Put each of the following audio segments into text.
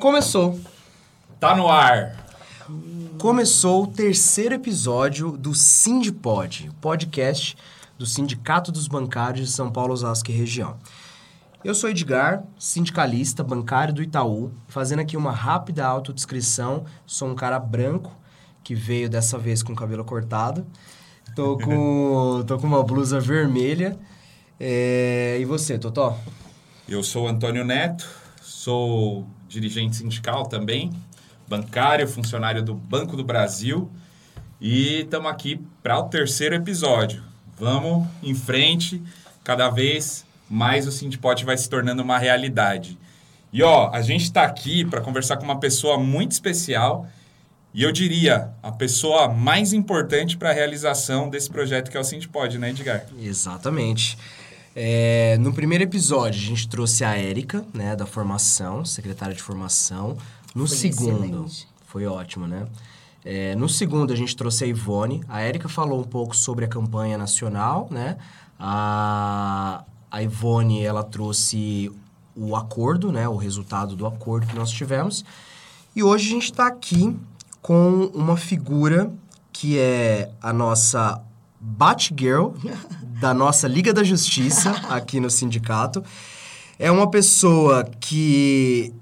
começou. Tá no ar. Começou o terceiro episódio do Sindipod, podcast do Sindicato dos Bancários de São Paulo, Osasco e região. Eu sou Edgar, sindicalista, bancário do Itaú, fazendo aqui uma rápida autodescrição. Sou um cara branco que veio dessa vez com o cabelo cortado. Tô com, tô com uma blusa vermelha. É, E você, Totó? Eu sou Antônio Neto, sou dirigente sindical também, bancário, funcionário do Banco do Brasil e estamos aqui para o terceiro episódio. Vamos em frente, cada vez mais o Sindipod vai se tornando uma realidade. E ó, a gente está aqui para conversar com uma pessoa muito especial e eu diria a pessoa mais importante para a realização desse projeto que é o Sindipod, né, Edgar? Exatamente. É, no primeiro episódio, a gente trouxe a Érica, né, da formação, secretária de formação. No Foi segundo, excelente. foi ótimo, né? É, no segundo, a gente trouxe a Ivone. A Érica falou um pouco sobre a campanha nacional, né? A, a Ivone, ela trouxe o acordo, né? O resultado do acordo que nós tivemos. E hoje a gente está aqui com uma figura que é a nossa Batgirl da nossa Liga da Justiça aqui no sindicato. É uma pessoa que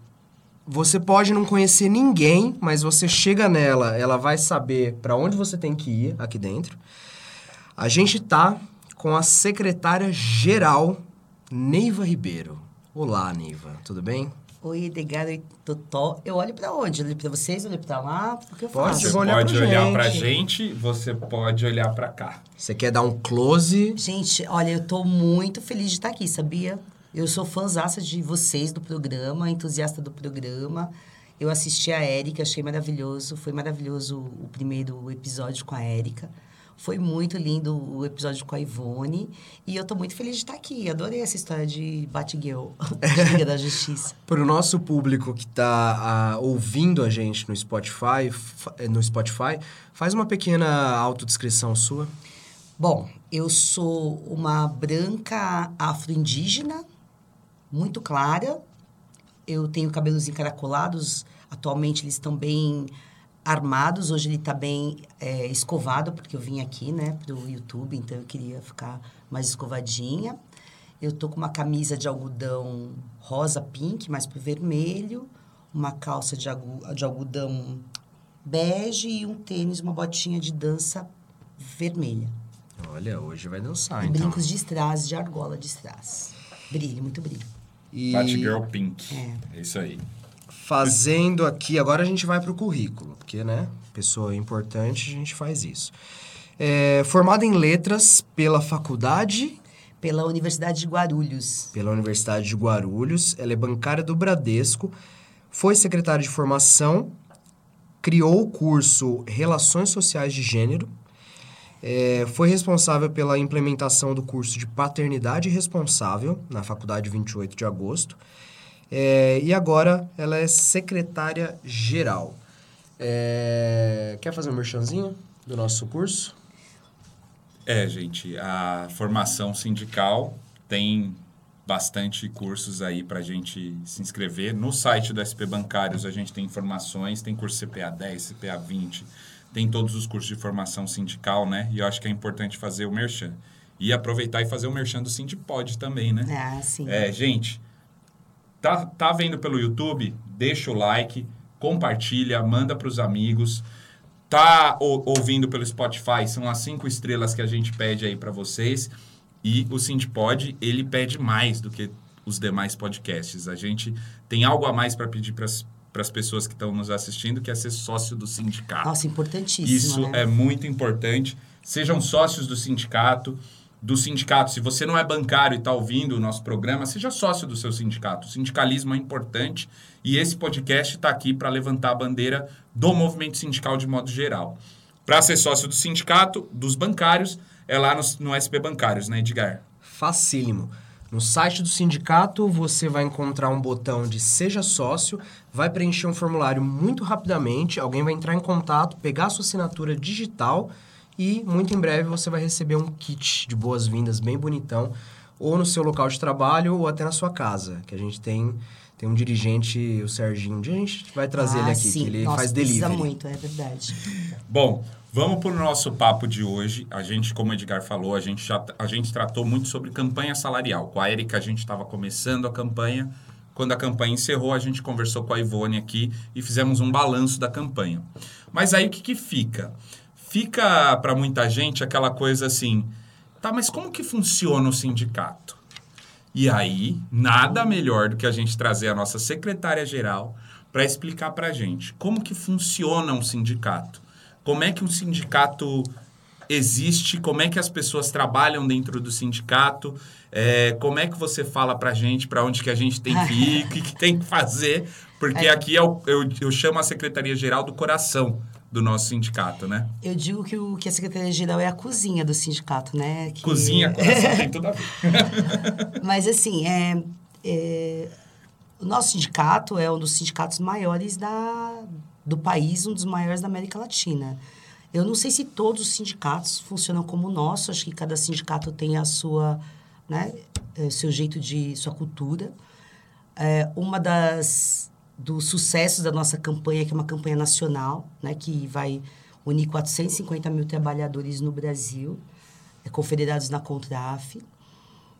você pode não conhecer ninguém, mas você chega nela, ela vai saber para onde você tem que ir aqui dentro. A gente tá com a secretária geral Neiva Ribeiro. Olá, Neiva, tudo bem? Oi, Edgar, oi, Totó. Eu olho pra onde? Eu olho pra vocês, eu olho pra lá? Porque eu Pode, faço. Você olhar pode pra olhar gente. pra gente, você pode olhar pra cá. Você quer dar um close? Gente, olha, eu tô muito feliz de estar aqui, sabia? Eu sou fãzaça de vocês do programa, entusiasta do programa. Eu assisti a Érica, achei maravilhoso. Foi maravilhoso o primeiro episódio com a Érica. Foi muito lindo o episódio com a Ivone. E eu tô muito feliz de estar aqui. Adorei essa história de Batgirl, de Liga da Justiça. Para o nosso público que está ouvindo a gente no Spotify, eh, no Spotify, faz uma pequena autodescrição sua. Bom, eu sou uma branca afro-indígena, muito clara. Eu tenho cabelos encaracolados. Atualmente eles estão bem armados. Hoje ele está bem é, escovado, porque eu vim aqui, né, pro YouTube, então eu queria ficar mais escovadinha. Eu tô com uma camisa de algodão rosa pink, mais pro vermelho, uma calça de, de algodão bege e um tênis, uma botinha de dança vermelha. Olha, hoje vai dançar, E então. brincos de strass, de argola de strass. Brilho, muito brilho. E Batgirl Pink. É. É isso aí. Fazendo aqui, agora a gente vai para o currículo, porque, né, pessoa importante, a gente faz isso. É, formada em letras pela faculdade, Pela Universidade de Guarulhos. pela Universidade de Guarulhos, ela é bancária do Bradesco, foi secretária de formação, criou o curso Relações Sociais de Gênero, é, foi responsável pela implementação do curso de Paternidade Responsável na Faculdade 28 de Agosto, é, e agora ela é secretária geral. É, quer fazer um merchanzinho do nosso curso? É, gente, a formação sindical tem bastante cursos aí para a gente se inscrever. No site do SP Bancários a gente tem informações, tem curso CPA 10, CPA 20, tem todos os cursos de formação sindical, né? E eu acho que é importante fazer o merchan. E aproveitar e fazer o merchan do Sindipod também, né? Ah, sim. É, gente, tá, tá vendo pelo YouTube? Deixa o like, compartilha, manda para os amigos. Tá ou- ouvindo pelo Spotify? São as cinco estrelas que a gente pede aí para vocês. E o Sindipod, ele pede mais do que os demais podcasts. A gente tem algo a mais para pedir para as pessoas que estão nos assistindo, que é ser sócio do sindicato. Nossa, importantíssimo, Isso né? é muito importante. Sejam sócios do sindicato. Do sindicato, se você não é bancário e está ouvindo o nosso programa, seja sócio do seu sindicato. O sindicalismo é importante e esse podcast está aqui para levantar a bandeira do movimento sindical de modo geral. Para ser sócio do sindicato, dos bancários, é lá no, no SP Bancários, né, Edgar? Facílimo. No site do sindicato, você vai encontrar um botão de Seja Sócio, vai preencher um formulário muito rapidamente, alguém vai entrar em contato, pegar a sua assinatura digital e muito em breve você vai receber um kit de boas-vindas bem bonitão, ou no seu local de trabalho ou até na sua casa, que a gente tem tem um dirigente, o Serginho, um a gente vai trazer Ah, ele aqui, sim. que ele Nossa, faz precisa delivery. muito, é verdade. Bom, vamos para o nosso papo de hoje. A gente, como o Edgar falou, a gente, já, a gente tratou muito sobre campanha salarial. Com a Erika, a gente estava começando a campanha. Quando a campanha encerrou, a gente conversou com a Ivone aqui e fizemos um balanço da campanha. Mas aí o que, que fica? Fica para muita gente aquela coisa assim: tá, mas como que funciona o sindicato? E aí, nada melhor do que a gente trazer a nossa secretária-geral para explicar para a gente como que funciona um sindicato. Como é que um sindicato existe, como é que as pessoas trabalham dentro do sindicato, é, como é que você fala para a gente para onde que a gente tem que ir, o que, que tem que fazer, porque É. aqui é o- eu, eu chamo a Secretaria-Geral do coração do nosso sindicato, né? Eu digo que, o, que a Secretaria-Geral é a cozinha do sindicato, né? Que- Cozinha, coração, tem tudo a ver. Mas, assim, é, é, o nosso sindicato é um dos sindicatos maiores da, do país, um dos maiores da América Latina. Eu não sei se todos os sindicatos funcionam como o nosso, acho que cada sindicato tem a sua, né, é, seu jeito de, sua cultura. É, uma das dos sucessos da nossa campanha, que é uma campanha nacional, né, que vai unir 450 mil trabalhadores no Brasil, é, confederados na Contraf.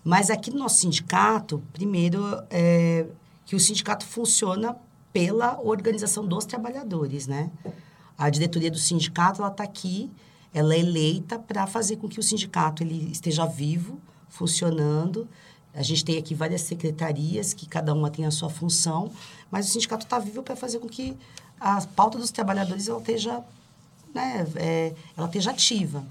Mas aqui no nosso sindicato, primeiro, é que o sindicato funciona pela organização dos trabalhadores, né? A diretoria do sindicato, ela está aqui, ela é eleita para fazer com que o sindicato ele esteja vivo, funcionando. A gente tem aqui várias secretarias, que cada uma tem a sua função, mas o sindicato está vivo para fazer com que a pauta dos trabalhadores ela esteja, né, é, ela esteja ativa.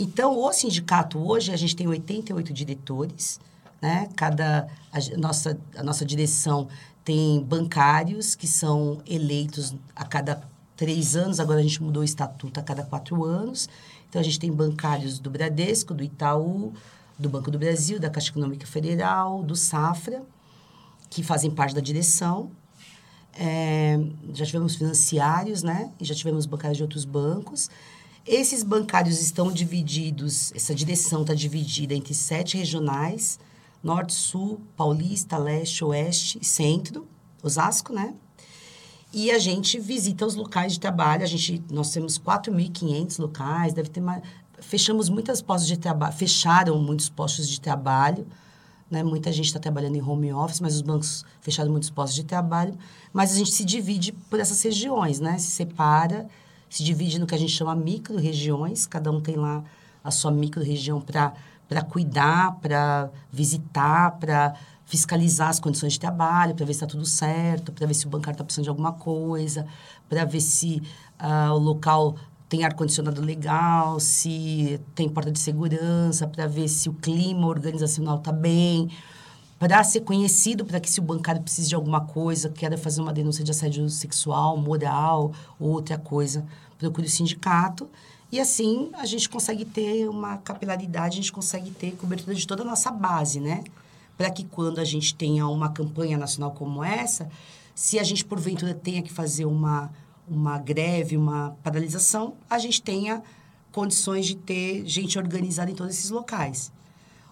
Então, o sindicato hoje, a gente tem 88 diretores, né? Cada, a, nossa, a nossa direção tem bancários que são eleitos a cada três anos, agora a gente mudou o estatuto a cada quatro anos. Então, a gente tem bancários do Bradesco, do Itaú, do Banco do Brasil, da Caixa Econômica Federal, do Safra, que fazem parte da direção. É, já tivemos financiários, né? E já tivemos bancários de outros bancos. Esses bancários estão divididos, essa direção está dividida entre sete regionais, Norte, Sul, Paulista, Leste, Oeste e Centro, Osasco, né? E a gente visita os locais de trabalho, a gente, nós temos 4.500 locais, deve ter mais... Fechamos muitas postos de trabalho, fecharam muitos postos de trabalho, né? Muita gente está trabalhando em home office, mas os bancos fecharam muitos postos de trabalho. Mas a gente se divide por essas regiões, né? Se separa, se divide no que a gente chama micro-regiões. Cada um tem lá a sua micro-região para cuidar, para visitar, para fiscalizar as condições de trabalho, para ver se está tudo certo, para ver se o bancário está precisando de alguma coisa, para ver se ah, o local tem ar-condicionado legal, se tem porta de segurança, para ver se o clima organizacional está bem, para ser conhecido, para que se o bancário precise de alguma coisa, queira fazer uma denúncia de assédio sexual, moral ou outra coisa, procure o sindicato. E assim a gente consegue ter uma capilaridade, a gente consegue ter cobertura de toda a nossa base, né? Para que quando a gente tenha uma campanha nacional como essa, se a gente porventura tenha que fazer uma, uma greve, uma paralisação, a gente tenha condições de ter gente organizada em todos esses locais.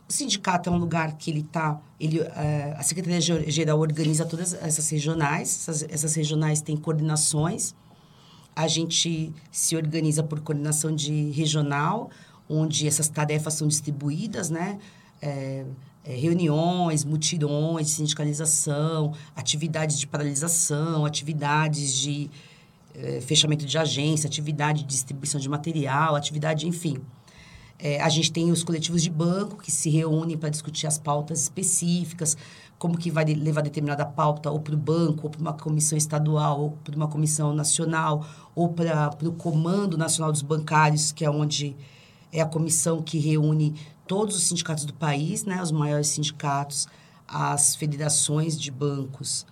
O sindicato é um lugar que ele está, ele, eh, a Secretaria Ge- Geral organiza todas essas regionais, essas, essas regionais têm coordenações, a gente se organiza por coordenação de regional, onde essas tarefas são distribuídas, né? É, é, reuniões, mutirões sindicalização, atividades de paralisação, atividades de eh, fechamento de agência, atividade de distribuição de material, atividade, enfim. É, a gente tem os coletivos de banco que se reúnem para discutir as pautas específicas, como que vai levar determinada pauta ou para o banco, ou para uma comissão estadual, ou para uma comissão nacional, ou para o Comando Nacional dos Bancários, que é onde é a comissão que reúne todos os sindicatos do país, né, os maiores sindicatos, as federações de bancos,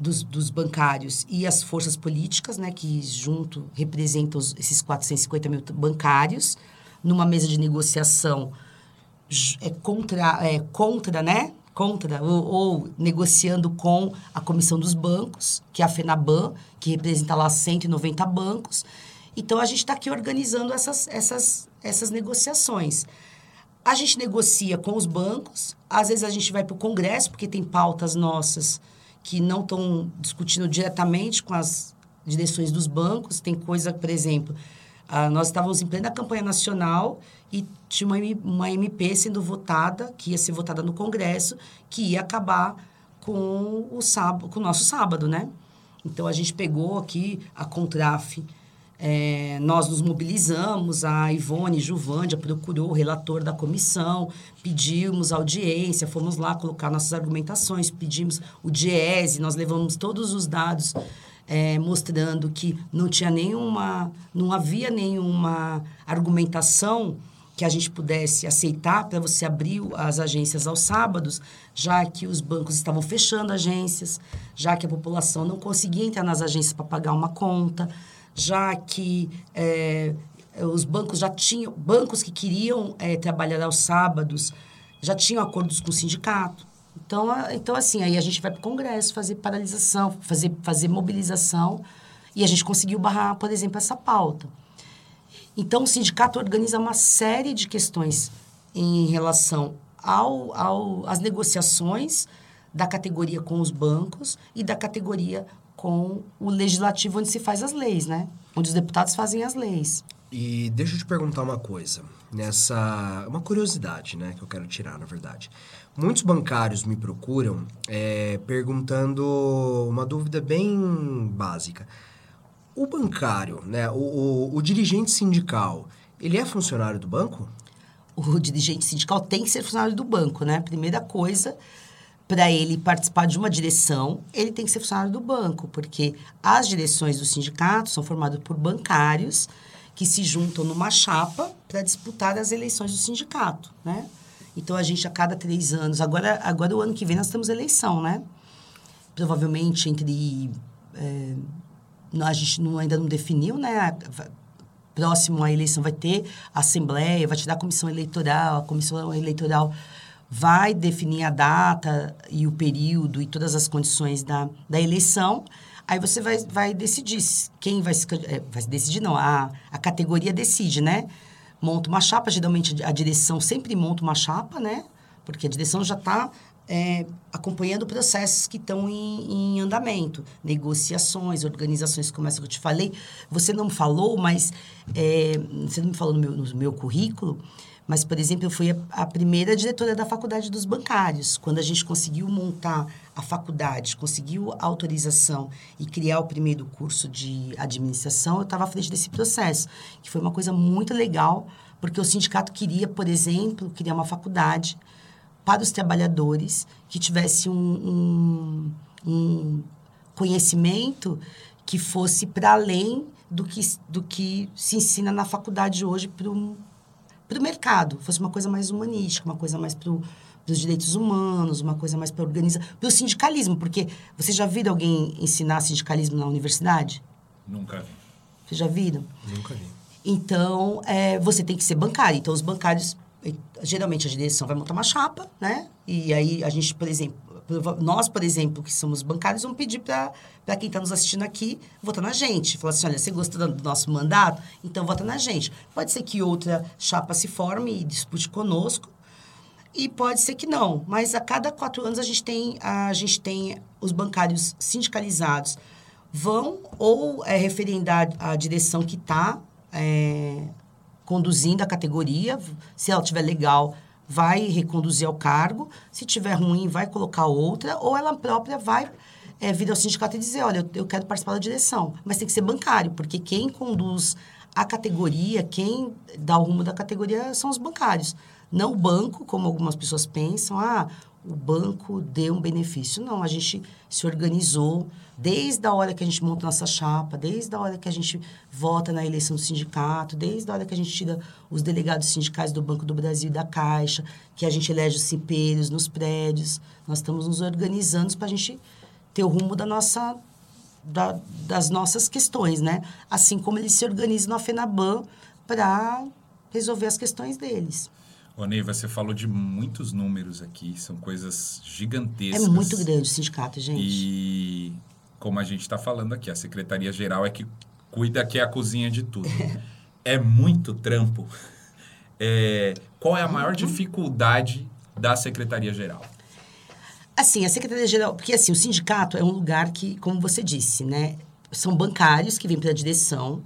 dos, dos bancários e as forças políticas, né, que junto representam os- esses 450 mil bancários, numa mesa de negociação é contra, é, contra, né? Contra, ou, ou negociando com a Comissão dos Bancos, que é a FENABAN, que representa lá 190 bancos. Então, a gente está aqui organizando essas, essas, essas negociações. A gente negocia com os bancos, às vezes a gente vai para o Congresso, porque tem pautas nossas que não estão discutindo diretamente com as direções dos bancos. Tem coisa, por exemplo, ah, nós estávamos em plena campanha nacional e tinha uma, uma MP sendo votada, que ia ser votada no Congresso, que ia acabar com o, sábado, com o nosso sábado, né? Então, a gente pegou aqui a Contraf, é, nós nos mobilizamos, a Ivone Juvândia procurou o relator da comissão, pedimos audiência, fomos lá colocar nossas argumentações, pedimos o DIESE, nós levamos todos os dados é, mostrando que não tinha nenhuma, não havia nenhuma argumentação que a gente pudesse aceitar para você abrir as agências aos sábados, já que os bancos estavam fechando agências, já que a população não conseguia entrar nas agências para pagar uma conta, já que é, os bancos já tinham bancos que queriam é, trabalhar aos sábados já tinham acordos com o sindicato. Então, então assim, aí a gente vai para o Congresso fazer paralisação, fazer, fazer mobilização, e a gente conseguiu barrar, por exemplo, essa pauta. Então, o sindicato organiza uma série de questões em relação ao, ao, às negociações da categoria com os bancos e da categoria com o legislativo, onde se faz as leis, né? Onde os deputados fazem as leis. E deixa eu te perguntar uma coisa. Nessa. Uma curiosidade, né? Que eu quero tirar, na verdade. Muitos bancários me procuram é, perguntando uma dúvida bem básica. O bancário, né, o, o, o dirigente sindical, ele é funcionário do banco? O dirigente sindical tem que ser funcionário do banco, né? Primeira coisa, para ele participar de uma direção, ele tem que ser funcionário do banco, porque as direções do sindicato são formadas por bancários que se juntam numa chapa para disputar as eleições do sindicato, né? Então, a gente, a cada três anos... Agora, agora o ano que vem, nós temos eleição, né? Provavelmente entre... É, a gente não, ainda não definiu, né? Próximo à eleição vai ter a Assembleia, vai te dar a comissão eleitoral, a comissão eleitoral vai definir a data e o período e todas as condições da, da eleição. Aí você vai, vai decidir quem vai se... É, vai decidir, não, a, a categoria decide, né? Monta uma chapa, geralmente a direção sempre monta uma chapa, né? Porque a direção já está é, acompanhando processos que estão em, em, andamento, negociações, organizações como essa que eu te falei. Você não falou, mas é, você não me falou no meu, no meu currículo, mas, por exemplo, eu fui a, a, primeira diretora da faculdade dos bancários. Quando a gente conseguiu montar a faculdade, conseguiu a autorização e criar o primeiro curso de administração, eu estava à frente desse processo, que foi uma coisa muito legal, porque o sindicato queria, por exemplo, criar uma faculdade para os trabalhadores que tivesse um, um, um conhecimento que fosse para além do que, do que se ensina na faculdade hoje para o mercado, fosse uma coisa mais humanística, uma coisa mais para os direitos humanos, uma coisa mais para organizar, para o sindicalismo, porque você já viu alguém ensinar sindicalismo na universidade? Nunca vi. Vocês já viram? Nunca vi. Então, é, você tem que ser bancário. Então, os bancários geralmente a direção vai montar uma chapa, né? E aí a gente, por exemplo, nós, por exemplo, que somos bancários, vamos pedir para quem está nos assistindo aqui votar na gente. Falar assim: olha, você gostou do nosso mandato? Então vota na gente. Pode ser que outra chapa se forme e dispute conosco, e pode ser que não. Mas a cada quatro anos a gente tem, a gente tem os bancários sindicalizados vão ou é, referendar a direção que está é, conduzindo a categoria. Se ela estiver legal, vai reconduzir ao cargo. Se tiver ruim, vai colocar outra. Ou ela própria vai é, vir ao sindicato e dizer, olha, eu, eu quero participar da direção. Mas tem que ser bancário, porque quem conduz a categoria, quem dá o rumo da categoria são os bancários. Não o banco, como algumas pessoas pensam, ah, o banco deu um benefício. Não, a gente se organizou desde a hora que a gente monta nossa chapa, desde a hora que a gente vota na eleição do sindicato, desde a hora que a gente tira os delegados sindicais do Banco do Brasil e da Caixa, que a gente elege os cipeiros nos prédios. Nós estamos nos organizando para a gente ter o rumo da nossa, da, das nossas questões, né? Assim como eles se organizam na FENABAN para resolver as questões deles. Ô, Ney, você falou de muitos números aqui, são coisas gigantescas. É muito grande o sindicato, gente. E como a gente está falando aqui, a Secretaria-Geral é que cuida que é a cozinha de tudo. é muito trampo. é, qual é a Uhum. maior dificuldade da Secretaria-Geral? Assim, a Secretaria-Geral... Porque, assim, o sindicato é um lugar que, como você disse, né? São bancários que vêm para a direção,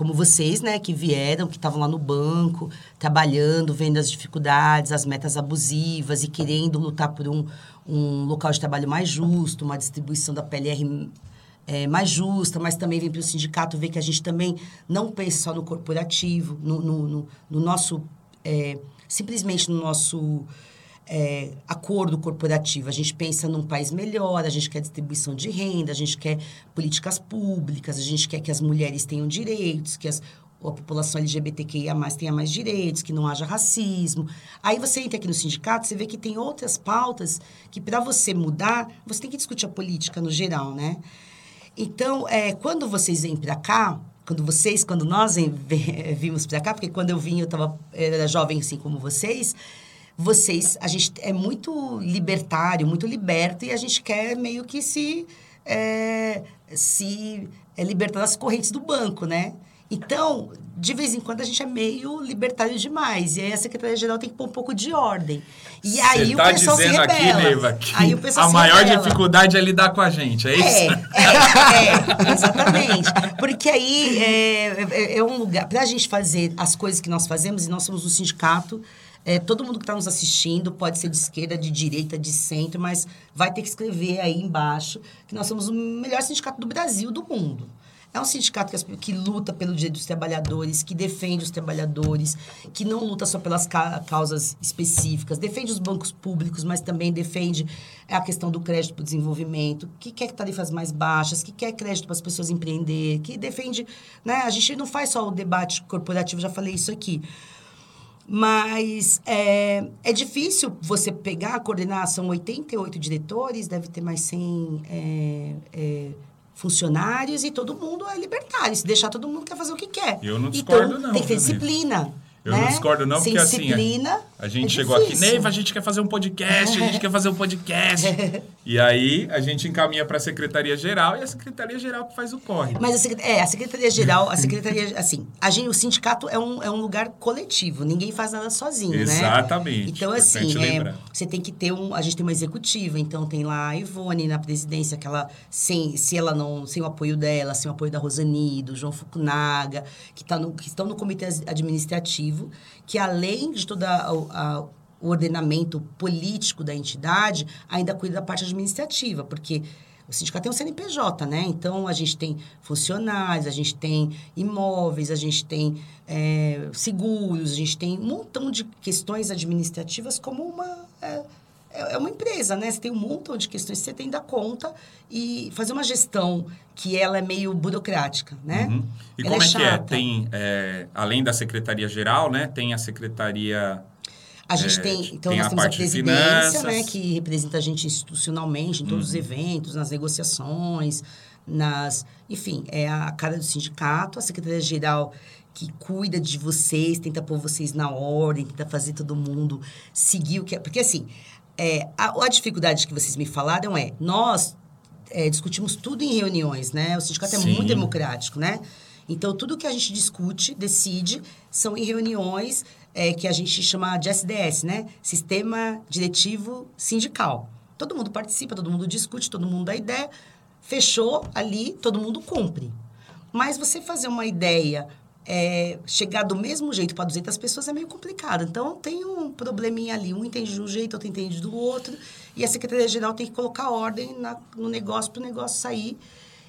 como vocês, né? Que vieram, que estavam lá no banco, trabalhando, vendo as dificuldades, as metas abusivas e querendo lutar por um, um local de trabalho mais justo, uma distribuição da PLR é, mais justa, mas também vem para o sindicato ver que a gente também não pensa só no corporativo, no, no, no- no nosso. é, simplesmente no nosso é, acordo corporativo. A gente pensa num país melhor, a gente quer distribuição de renda, a gente quer políticas públicas, a gente quer que as mulheres tenham direitos, que as, a população LGBTQIA+, tenha mais direitos, que não haja racismo. Aí você entra aqui no sindicato, você vê que tem outras pautas que, para você mudar, você tem que discutir a política no geral, né? Então, é, quando vocês vêm para cá, quando vocês, quando nós vimos para cá, porque quando eu vim eu tava, eu era jovem assim como vocês, vocês, a gente é muito libertário, muito liberto e a gente quer meio que se é, se é, libertar das correntes do banco, né? Então, de vez em quando a gente é meio libertário demais. E aí a Secretaria-Geral tem que pôr um pouco de ordem. E Você aí tá o pessoal se dizendo rebela. aqui, Neiva, que aí o pessoal a se maior rebela. dificuldade é lidar com a gente, é isso? É, é, é, exatamente. Porque aí é, é, é um lugar. Para a gente fazer as coisas que nós fazemos, e nós somos um sindicato, é, todo mundo que está nos assistindo pode ser de esquerda, de direita, de centro, mas vai ter que escrever aí embaixo que nós somos o melhor sindicato do Brasil, do mundo. É um sindicato que, que luta pelo direito dos trabalhadores, que defende os trabalhadores, que não luta só pelas ca- causas específicas, defende os bancos públicos, mas também defende a questão do crédito para o desenvolvimento, que quer tarifas mais baixas, que quer crédito para as pessoas empreender, que defende. Né? A gente não faz só o debate corporativo, já falei isso aqui. Mas é, é difícil você pegar, coordenar, são 88 diretores, deve ter mais 100 é, é, funcionários e todo mundo é libertário. Se deixar, todo mundo quer fazer o que quer. Eu não discordo, então, não, Tem que ter disciplina. Eu né? não discordo, não, Sem porque assim, disciplina. A gente é chegou aqui. Neiva, a gente quer fazer um podcast, a gente quer fazer um podcast. e aí a gente encaminha para a Secretaria-Geral e a Secretaria-Geral que faz o corre. Mas a, é, a Secretaria-Geral, a Secretaria, assim, a gente, o sindicato é um, é um lugar coletivo, ninguém faz nada sozinho, né? Exatamente, Então, importante assim, é, você tem que ter um. A gente tem uma executiva, então tem lá a Ivone na presidência, que ela, sem, se ela não. Sem o apoio dela, sem o apoio da Rosani, do João Fukunaga, que, tá no, que estão no comitê administrativo, que além de toda a- a- o ordenamento político da entidade, ainda cuida da parte administrativa, porque o sindicato tem um CNPJ, né? Então, a gente tem funcionários, a gente tem imóveis, a gente tem é, seguros, a gente tem um montão de questões administrativas como uma... É, é uma empresa, né? Você tem um montão de questões que você tem que dar conta e fazer uma gestão que ela é meio burocrática, né? Uhum. E Ela como é, que é? Tem, é, além da Secretaria-Geral, né? Tem a Secretaria... A gente É, tem, então tem nós a temos a presidência. Uhum. né, que representa a gente institucionalmente em todos os eventos, nas negociações, nas, enfim, é a cara do sindicato, a secretaria geral que cuida de vocês, tenta pôr vocês na ordem, tenta fazer todo mundo seguir o que é, porque assim, é, a, a dificuldade que vocês me falaram é, nós é, discutimos tudo em reuniões, né? O sindicato é Sim. muito democrático, né? Então, tudo que a gente discute, decide, são em reuniões é, que a gente chama de SDS, né? Sistema Diretivo Sindical. Todo mundo participa, todo mundo discute, todo mundo dá ideia. Fechou ali, todo mundo cumpre. Mas você fazer uma ideia, é, chegar do mesmo jeito para 200 pessoas é meio complicado. Então, tem um probleminha ali. Um entende de um jeito, outro entende do outro. E a Secretaria-Geral tem que colocar ordem na- no negócio para o negócio sair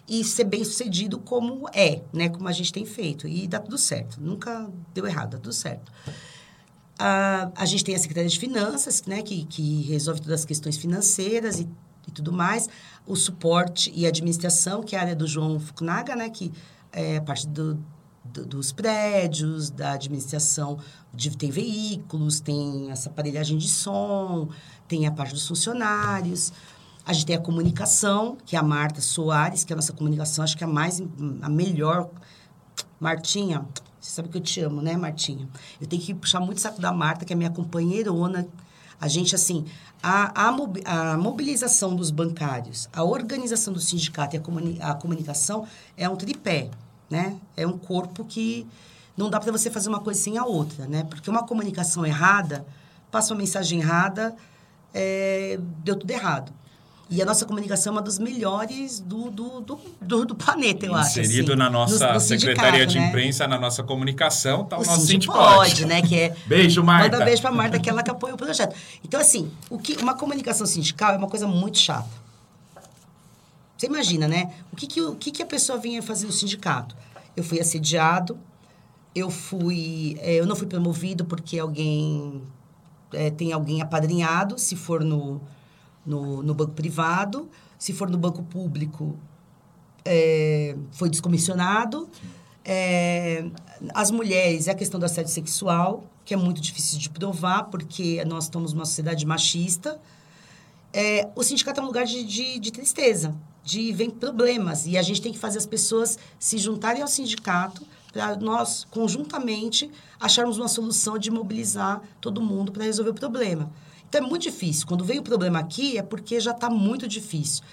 e ser bem sucedido como é, né? Como a gente tem feito. E dá tudo certo. Nunca deu errado, dá tudo certo. A, a gente tem a Secretaria de Finanças, né? Que, que resolve todas as questões financeiras e, e tudo mais. O suporte e administração, que é a área do João Fukunaga, né? Que é a parte do, do- dos prédios, da administração, de, tem veículos, tem essa aparelhagem de som, tem a parte dos funcionários. A gente tem a comunicação, que é a Marta Soares, que é a nossa comunicação, acho que é a mais, a melhor. Martinha, você sabe que eu te amo, né, Martinha? Eu tenho que puxar muito o saco da Marta, que é minha companheirona. A gente, assim, a, a, a mobilização dos bancários, a organização do sindicato e a, comuni- a comunicação é um tripé, né? É um corpo que não dá para você fazer uma coisa sem a outra, né? Porque uma comunicação errada, passa uma mensagem errada, é, deu tudo errado. E a nossa comunicação é uma das melhores do, do, do, do, do planeta, eu acho. Inserido assim. na nossa No- no Secretaria de né? Imprensa, na nossa comunicação, tá o, O nosso pode, né? Que é Beijo, Marta. Manda beijo pra Marta, que é ela que apoia o projeto. Então, assim, o que, uma comunicação sindical é uma coisa muito chata. Você imagina, né? O que, que, o que, que a pessoa vinha fazer no sindicato? Eu fui assediado, eu fui. eh, eu não fui promovido porque alguém. eh, tem alguém apadrinhado, se for no, no, no banco privado. Se for no banco público, é, foi descomissionado. É, as mulheres, é a questão do assédio sexual, que é muito difícil de provar, porque nós estamos numa sociedade machista. É, o sindicato é um lugar de, de, de tristeza, de vem problemas. E a gente tem que fazer as pessoas se juntarem ao sindicato para nós, conjuntamente, acharmos uma solução de mobilizar todo mundo para resolver o problema. Então, é muito difícil. Quando vem o problema aqui, é porque já está muito difícil.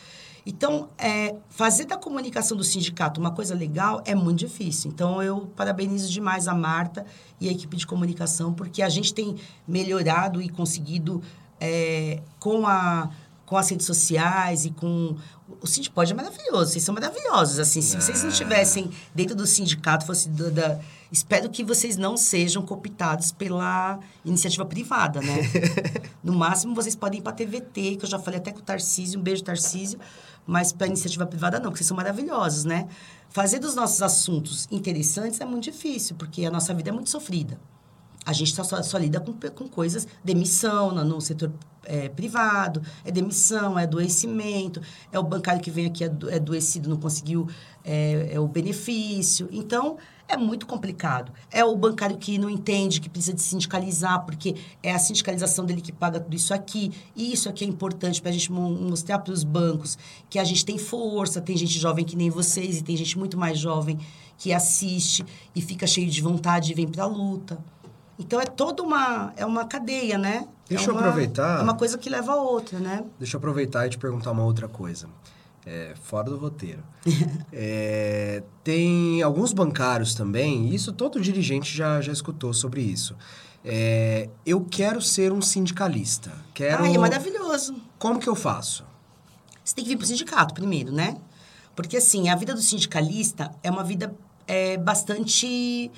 Então, é, fazer da comunicação do sindicato uma coisa legal é muito difícil. Então, eu parabenizo demais a Marta e a equipe de comunicação, porque a gente tem melhorado e conseguido, é, com, a, com as redes sociais e com... O Sindipode é maravilhoso, vocês são maravilhosos. Assim, se vocês não estivessem dentro do sindicato, fosse da, da- espero que vocês não sejam cooptados pela iniciativa privada, né? No máximo, vocês podem ir para a TVT, que eu já falei até com o Tarcísio, um beijo, Tarcísio, mas para iniciativa privada não, porque vocês são maravilhosos, né? Fazer dos nossos assuntos interessantes é muito difícil, porque a nossa vida é muito sofrida. A gente só, só, só lida com, com coisas, demissão no, no setor é, privado, é demissão, é adoecimento, é o bancário que vem aqui ado- é adoecido, não conseguiu é, é o benefício. Então, é muito complicado. É o bancário que não entende que precisa de sindicalizar, porque é a sindicalização dele que paga tudo isso aqui. E isso aqui é importante para a gente mo- mostrar para os bancos que a gente tem força, tem gente jovem que nem vocês, e tem gente muito mais jovem que assiste e fica cheio de vontade e vem para a luta. Então é toda uma é uma cadeia, né? Deixa é eu uma, aproveitar. É uma coisa que leva a outra, né? Deixa eu aproveitar e te perguntar uma outra coisa. É, fora do roteiro. É, tem alguns bancários também, e isso todo dirigente já, já escutou sobre isso. É, eu quero ser um sindicalista. Quero... Ai, é maravilhoso. Como que eu faço? Você tem que vir para o sindicato primeiro, né? Porque, assim, a vida do sindicalista é uma vida é, bastante...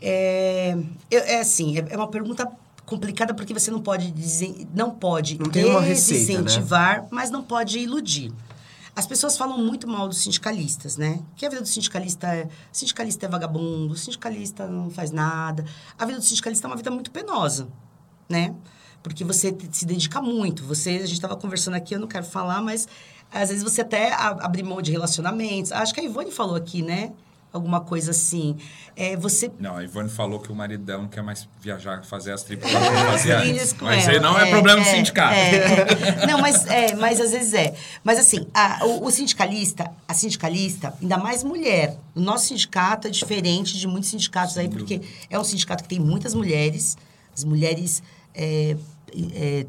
É, é assim, é é uma pergunta complicada porque você não pode dizer... Não pode Não tem uma receita, né? desincentivar, mas não pode iludir. As pessoas falam muito mal dos sindicalistas, né? Que a vida do sindicalista é... Sindicalista é vagabundo, sindicalista não faz nada. A vida do sindicalista é uma vida muito penosa, né? Porque você se dedica muito. Você, a gente estava conversando aqui, eu não quero falar, mas às vezes você até abre mão de relacionamentos. Acho que a Ivone falou aqui, né? Alguma coisa assim. É, você Não, a Ivone falou que o maridão não quer mais viajar, fazer as que fazia filhos antes. com Mas aí não é, problema do sindicato. é, é. Não, mas, é, mas às vezes é. Mas assim, a- o, o sindicalista, a sindicalista, ainda mais mulher. O nosso sindicato é diferente de muitos sindicatos aí, porque é um sindicato que tem muitas mulheres. As mulheres é, é,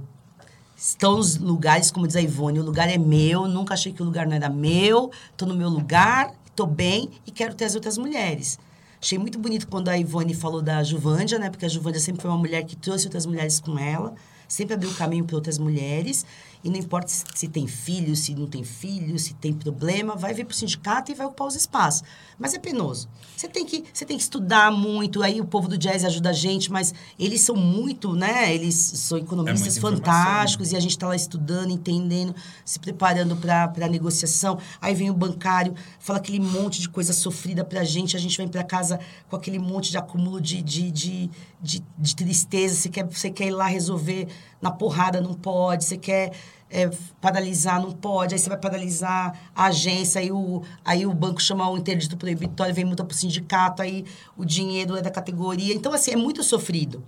estão nos lugares, como diz a Ivone, o lugar é meu, nunca achei que o lugar não era meu, estou no meu lugar, estou bem e quero ter as outras mulheres. Achei muito bonito quando a Ivone falou da Juvândia, né? Porque a Juvândia sempre foi uma mulher que trouxe outras mulheres com ela, sempre abriu caminho para outras mulheres. E não importa se, se tem filho, se não tem filho, se tem problema, vai vir para o sindicato e vai ocupar os espaços. Mas é penoso. Você tem que, você tem que estudar muito, aí o povo do jazz ajuda a gente, mas eles são muito, né? Eles são economistas É informação, fantásticos e a gente está lá estudando, entendendo, se preparando para a negociação. Aí vem o bancário, fala aquele monte de coisa sofrida para a gente, a gente vem para casa com aquele monte de acúmulo de, de, de, de, de tristeza. Você quer, você quer ir lá resolver na porrada, não pode. Você quer é, paralisar, não pode. Aí você vai paralisar a agência, aí o, aí o banco chama o interdito proibitório, vem multa para o sindicato, aí o dinheiro é da categoria. Então, assim, é muito sofrido.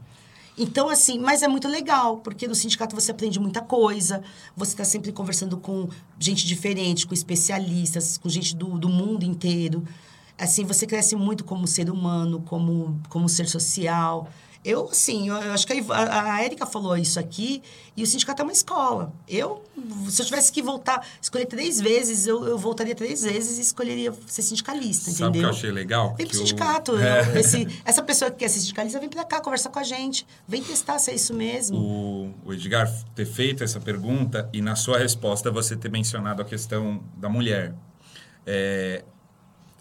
Então, assim, mas é muito legal, porque no sindicato você aprende muita coisa, você está sempre conversando com gente diferente, com especialistas, com gente do, do mundo inteiro. Assim, você cresce muito como ser humano, como, como ser social. Eu, assim, eu, eu acho que a, a Érica falou isso aqui, e o sindicato é uma escola. Eu, se eu tivesse que voltar, escolher três vezes, eu, eu voltaria três vezes e escolheria ser sindicalista, Sabe o que entendeu? eu achei legal? Vem pro Que o- sindicato. É. eu- esse, essa pessoa que quer ser sindicalista, vem pra cá conversar com a gente. Vem testar se é isso mesmo. o, o Edgar ter feito essa pergunta e na sua resposta você ter mencionado a questão da mulher. É,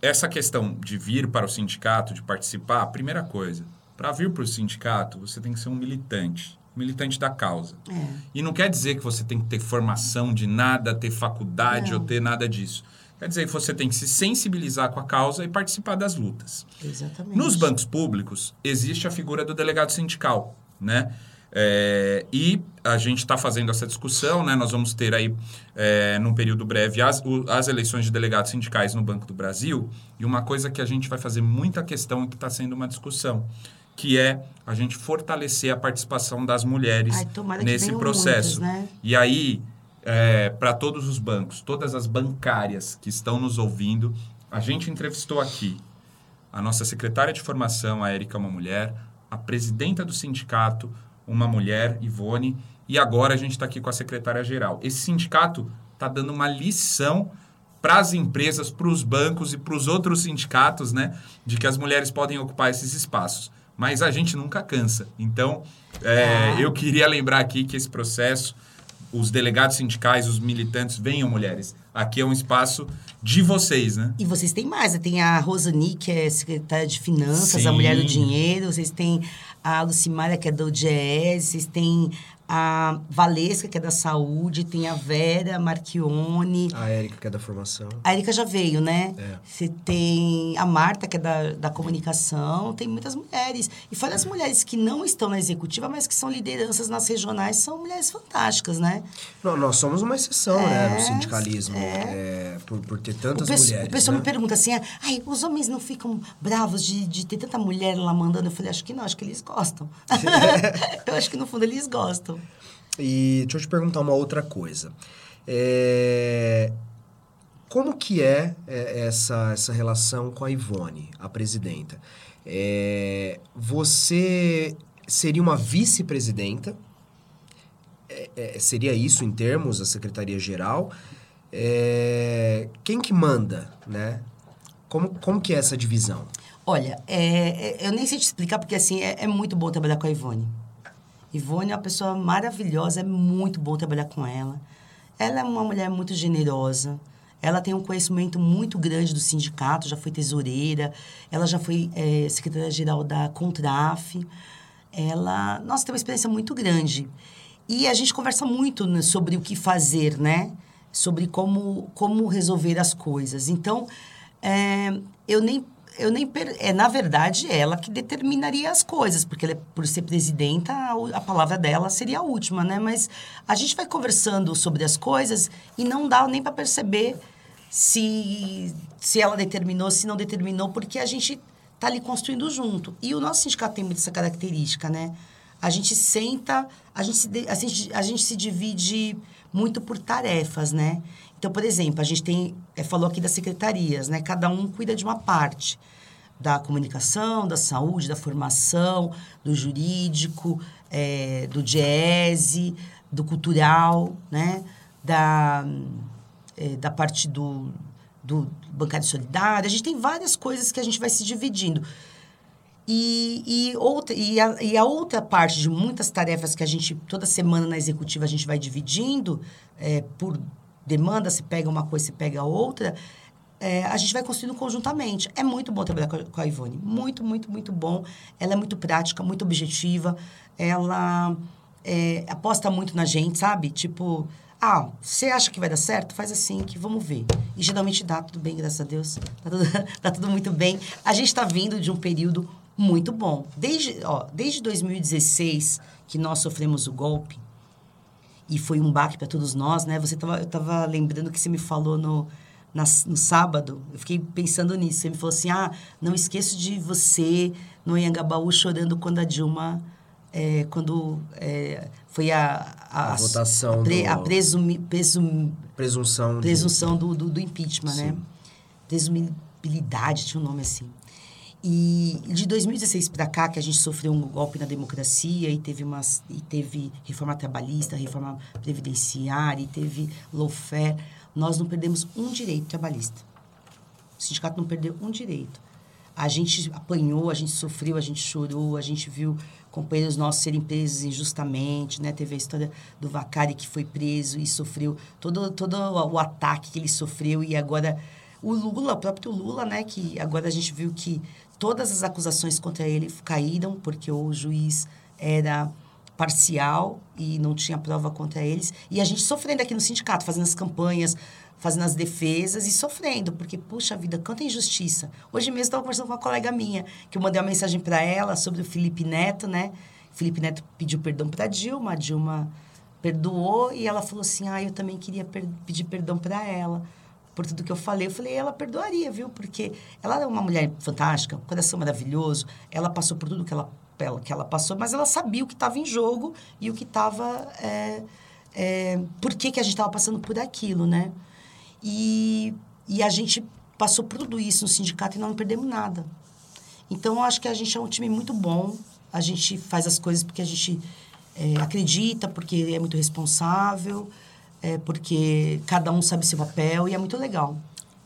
essa questão de vir para o sindicato, de participar, a primeira coisa, para vir para o sindicato, você tem que ser um militante, militante da causa. É. E não quer dizer que você tem que ter formação de nada, ter faculdade Não. ou ter nada disso. Quer dizer que você tem que se sensibilizar com a causa e participar das lutas. Exatamente. Nos bancos públicos, existe a figura do delegado sindical, né? É, e a gente está fazendo essa discussão, né? Nós vamos ter aí, é, num período breve, as, o- as eleições de delegados sindicais no Banco do Brasil. E uma coisa que a gente vai fazer muita questão e que está sendo uma discussão, que é a gente fortalecer a participação das mulheres Ai, nesse processo. muitas, né? E aí, para todos os bancos, todas as bancárias que estão nos ouvindo, a gente entrevistou aqui a nossa secretária de formação, a Érica, uma mulher, a presidenta do sindicato, uma mulher, Ivone, e agora a gente está aqui com a secretária-geral. Esse sindicato está dando uma lição para as empresas, para os bancos e para os outros sindicatos, né, de que as mulheres podem ocupar esses espaços. Mas a gente nunca cansa. Então, é, Ah. eu queria lembrar aqui que esse processo, os delegados sindicais, os militantes, venham mulheres. Aqui é um espaço de vocês, né? E vocês têm mais, né? tem a Rosani, que é secretária de Finanças, Sim. a Mulher do Dinheiro, vocês têm a Lucimária, que é do DIES, vocês têm a Valesca, que é da Saúde, tem a Vera Marchione, A Érica, que é da formação. a Erika já veio, né? É. Você tem a Marta, que é da, da comunicação, tem muitas mulheres. E fora as mulheres que não estão na executiva, mas que são lideranças nas regionais, são mulheres fantásticas, né? Não, nós somos uma exceção, né, no É, sindicalismo. é, por, por ter O, tantas pesso- mulheres. o pessoal né? me pergunta assim, ah, ai, os homens não ficam bravos de, de ter tanta mulher lá mandando? Eu falei, acho que não, acho que eles gostam. eu acho que no fundo eles gostam. E deixa eu te perguntar uma outra coisa. É, Como que é, é, essa, essa relação com a Ivone, a presidenta? É, Você seria uma vice-presidenta? É, é, seria isso em termos da Secretaria-Geral? É, Quem que manda, né? Como, como que é essa divisão? Olha, eu nem sei te explicar, porque assim, é muito bom trabalhar com a Ivone. Ivone é uma pessoa maravilhosa, é muito bom trabalhar com ela. Ela é uma mulher muito generosa. Ela tem um conhecimento muito grande do sindicato, já foi tesoureira, ela já foi é, secretária-geral da Contraf. Ela, nossa, tem uma experiência muito grande. E a gente conversa muito né, sobre o que fazer, né? Sobre como, como resolver as coisas. Então, é, eu nem eu nem per- é na verdade ela que determinaria as coisas porque ela é, por ser presidenta a, palavra dela seria a última né? Mas a gente vai conversando sobre as coisas e não dá nem para perceber se se ela determinou se não determinou porque a gente tá ali construindo junto. E o nosso sindicato tem muito essa característica né? A gente senta a gente se, a gente, a gente se divide muito por tarefas né então, por exemplo, a gente tem, eh, falou aqui das secretarias, né? Cada um cuida de uma parte da comunicação, da saúde, da formação, do jurídico, eh, do jazz, do cultural, né? Da, eh, da parte do, do bancário solidário. A gente tem várias coisas que a gente vai se dividindo. E, e, outra, e, a, e a outra parte de muitas tarefas que a gente, toda semana na executiva, a gente vai dividindo é, por demanda, se pega uma coisa, se pega outra, é, a gente vai construindo conjuntamente. É muito bom trabalhar com a, Ivone. Muito, muito, muito bom. Ela é muito prática, muito objetiva. Ela é, aposta muito na gente, sabe? Tipo, ah, você acha que vai dar certo? Faz assim, que vamos ver. E geralmente dá tudo bem, graças a Deus. Tá tudo, tá tudo muito bem. A gente está vindo de um período muito bom. Desde, ó, desde 2016, que nós sofremos o golpe, e foi um baque para todos nós, né? Você tava, eu estava lembrando que você me falou no, na, no sábado, eu fiquei pensando nisso. Você me falou assim: ah, não esqueço de você no Anhangabaú chorando quando a Dilma. é, quando é, foi a, A votação a, pre- do- a presumi, presum, Presunção. de- presunção do, do, do impeachment, né? Sim. Presumibilidade, tinha um nome assim. E de 2016 para cá, que a gente sofreu um golpe na democracia e teve, umas, e teve reforma trabalhista, reforma previdenciária, e teve lawfare, nós não perdemos um direito trabalhista. O sindicato não perdeu um direito. A gente apanhou, a gente sofreu, a gente chorou, a gente viu companheiros nossos serem presos injustamente, né? Teve a história do Vacari que foi preso e sofreu todo, todo o ataque que ele sofreu e agora o Lula, o próprio Lula, né? Que agora a gente viu que todas as acusações contra ele caíram porque o juiz era parcial e não tinha prova contra eles. E a gente sofrendo aqui no sindicato, fazendo as campanhas, fazendo as defesas e sofrendo, porque, puxa vida, quanta injustiça. Hoje mesmo estava conversando com uma colega minha, que eu mandei uma mensagem para ela sobre o Felipe Neto, né? Felipe Neto pediu perdão para Dilma, a Dilma perdoou e ela falou assim: "Ah, eu também queria per pedir perdão para ela" por tudo que eu falei. Eu falei, ela perdoaria, viu? Porque ela é uma mulher fantástica, um coração maravilhoso. Ela passou por tudo que ela, que ela passou, mas ela sabia o que estava em jogo e o que estava. É, é, por que, que a gente estava passando por aquilo, né? E, e a gente passou por tudo isso no sindicato e não perdemos nada. Então, eu acho que a gente é um time muito bom. A gente faz as coisas porque a gente é, acredita, porque é muito responsável é, porque cada um sabe seu papel e é muito legal.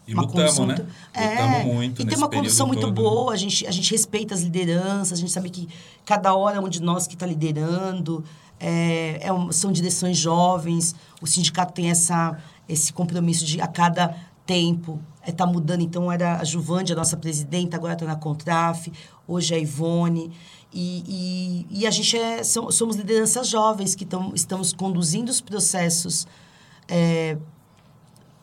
E uma lutamos, né? Muito, é, lutamos muito E tem uma condução muito todo. boa, a gente, a gente respeita as lideranças, a gente sabe que cada hora é um de nós que está liderando, é, é um, são direções jovens, o sindicato tem essa, esse compromisso de a cada tempo está é, mudando. Então, era a Juvande, a nossa presidenta, agora está na Contraf, hoje é a Ivone. E, e, e a gente é, somos lideranças jovens que tão, estamos conduzindo os processos é,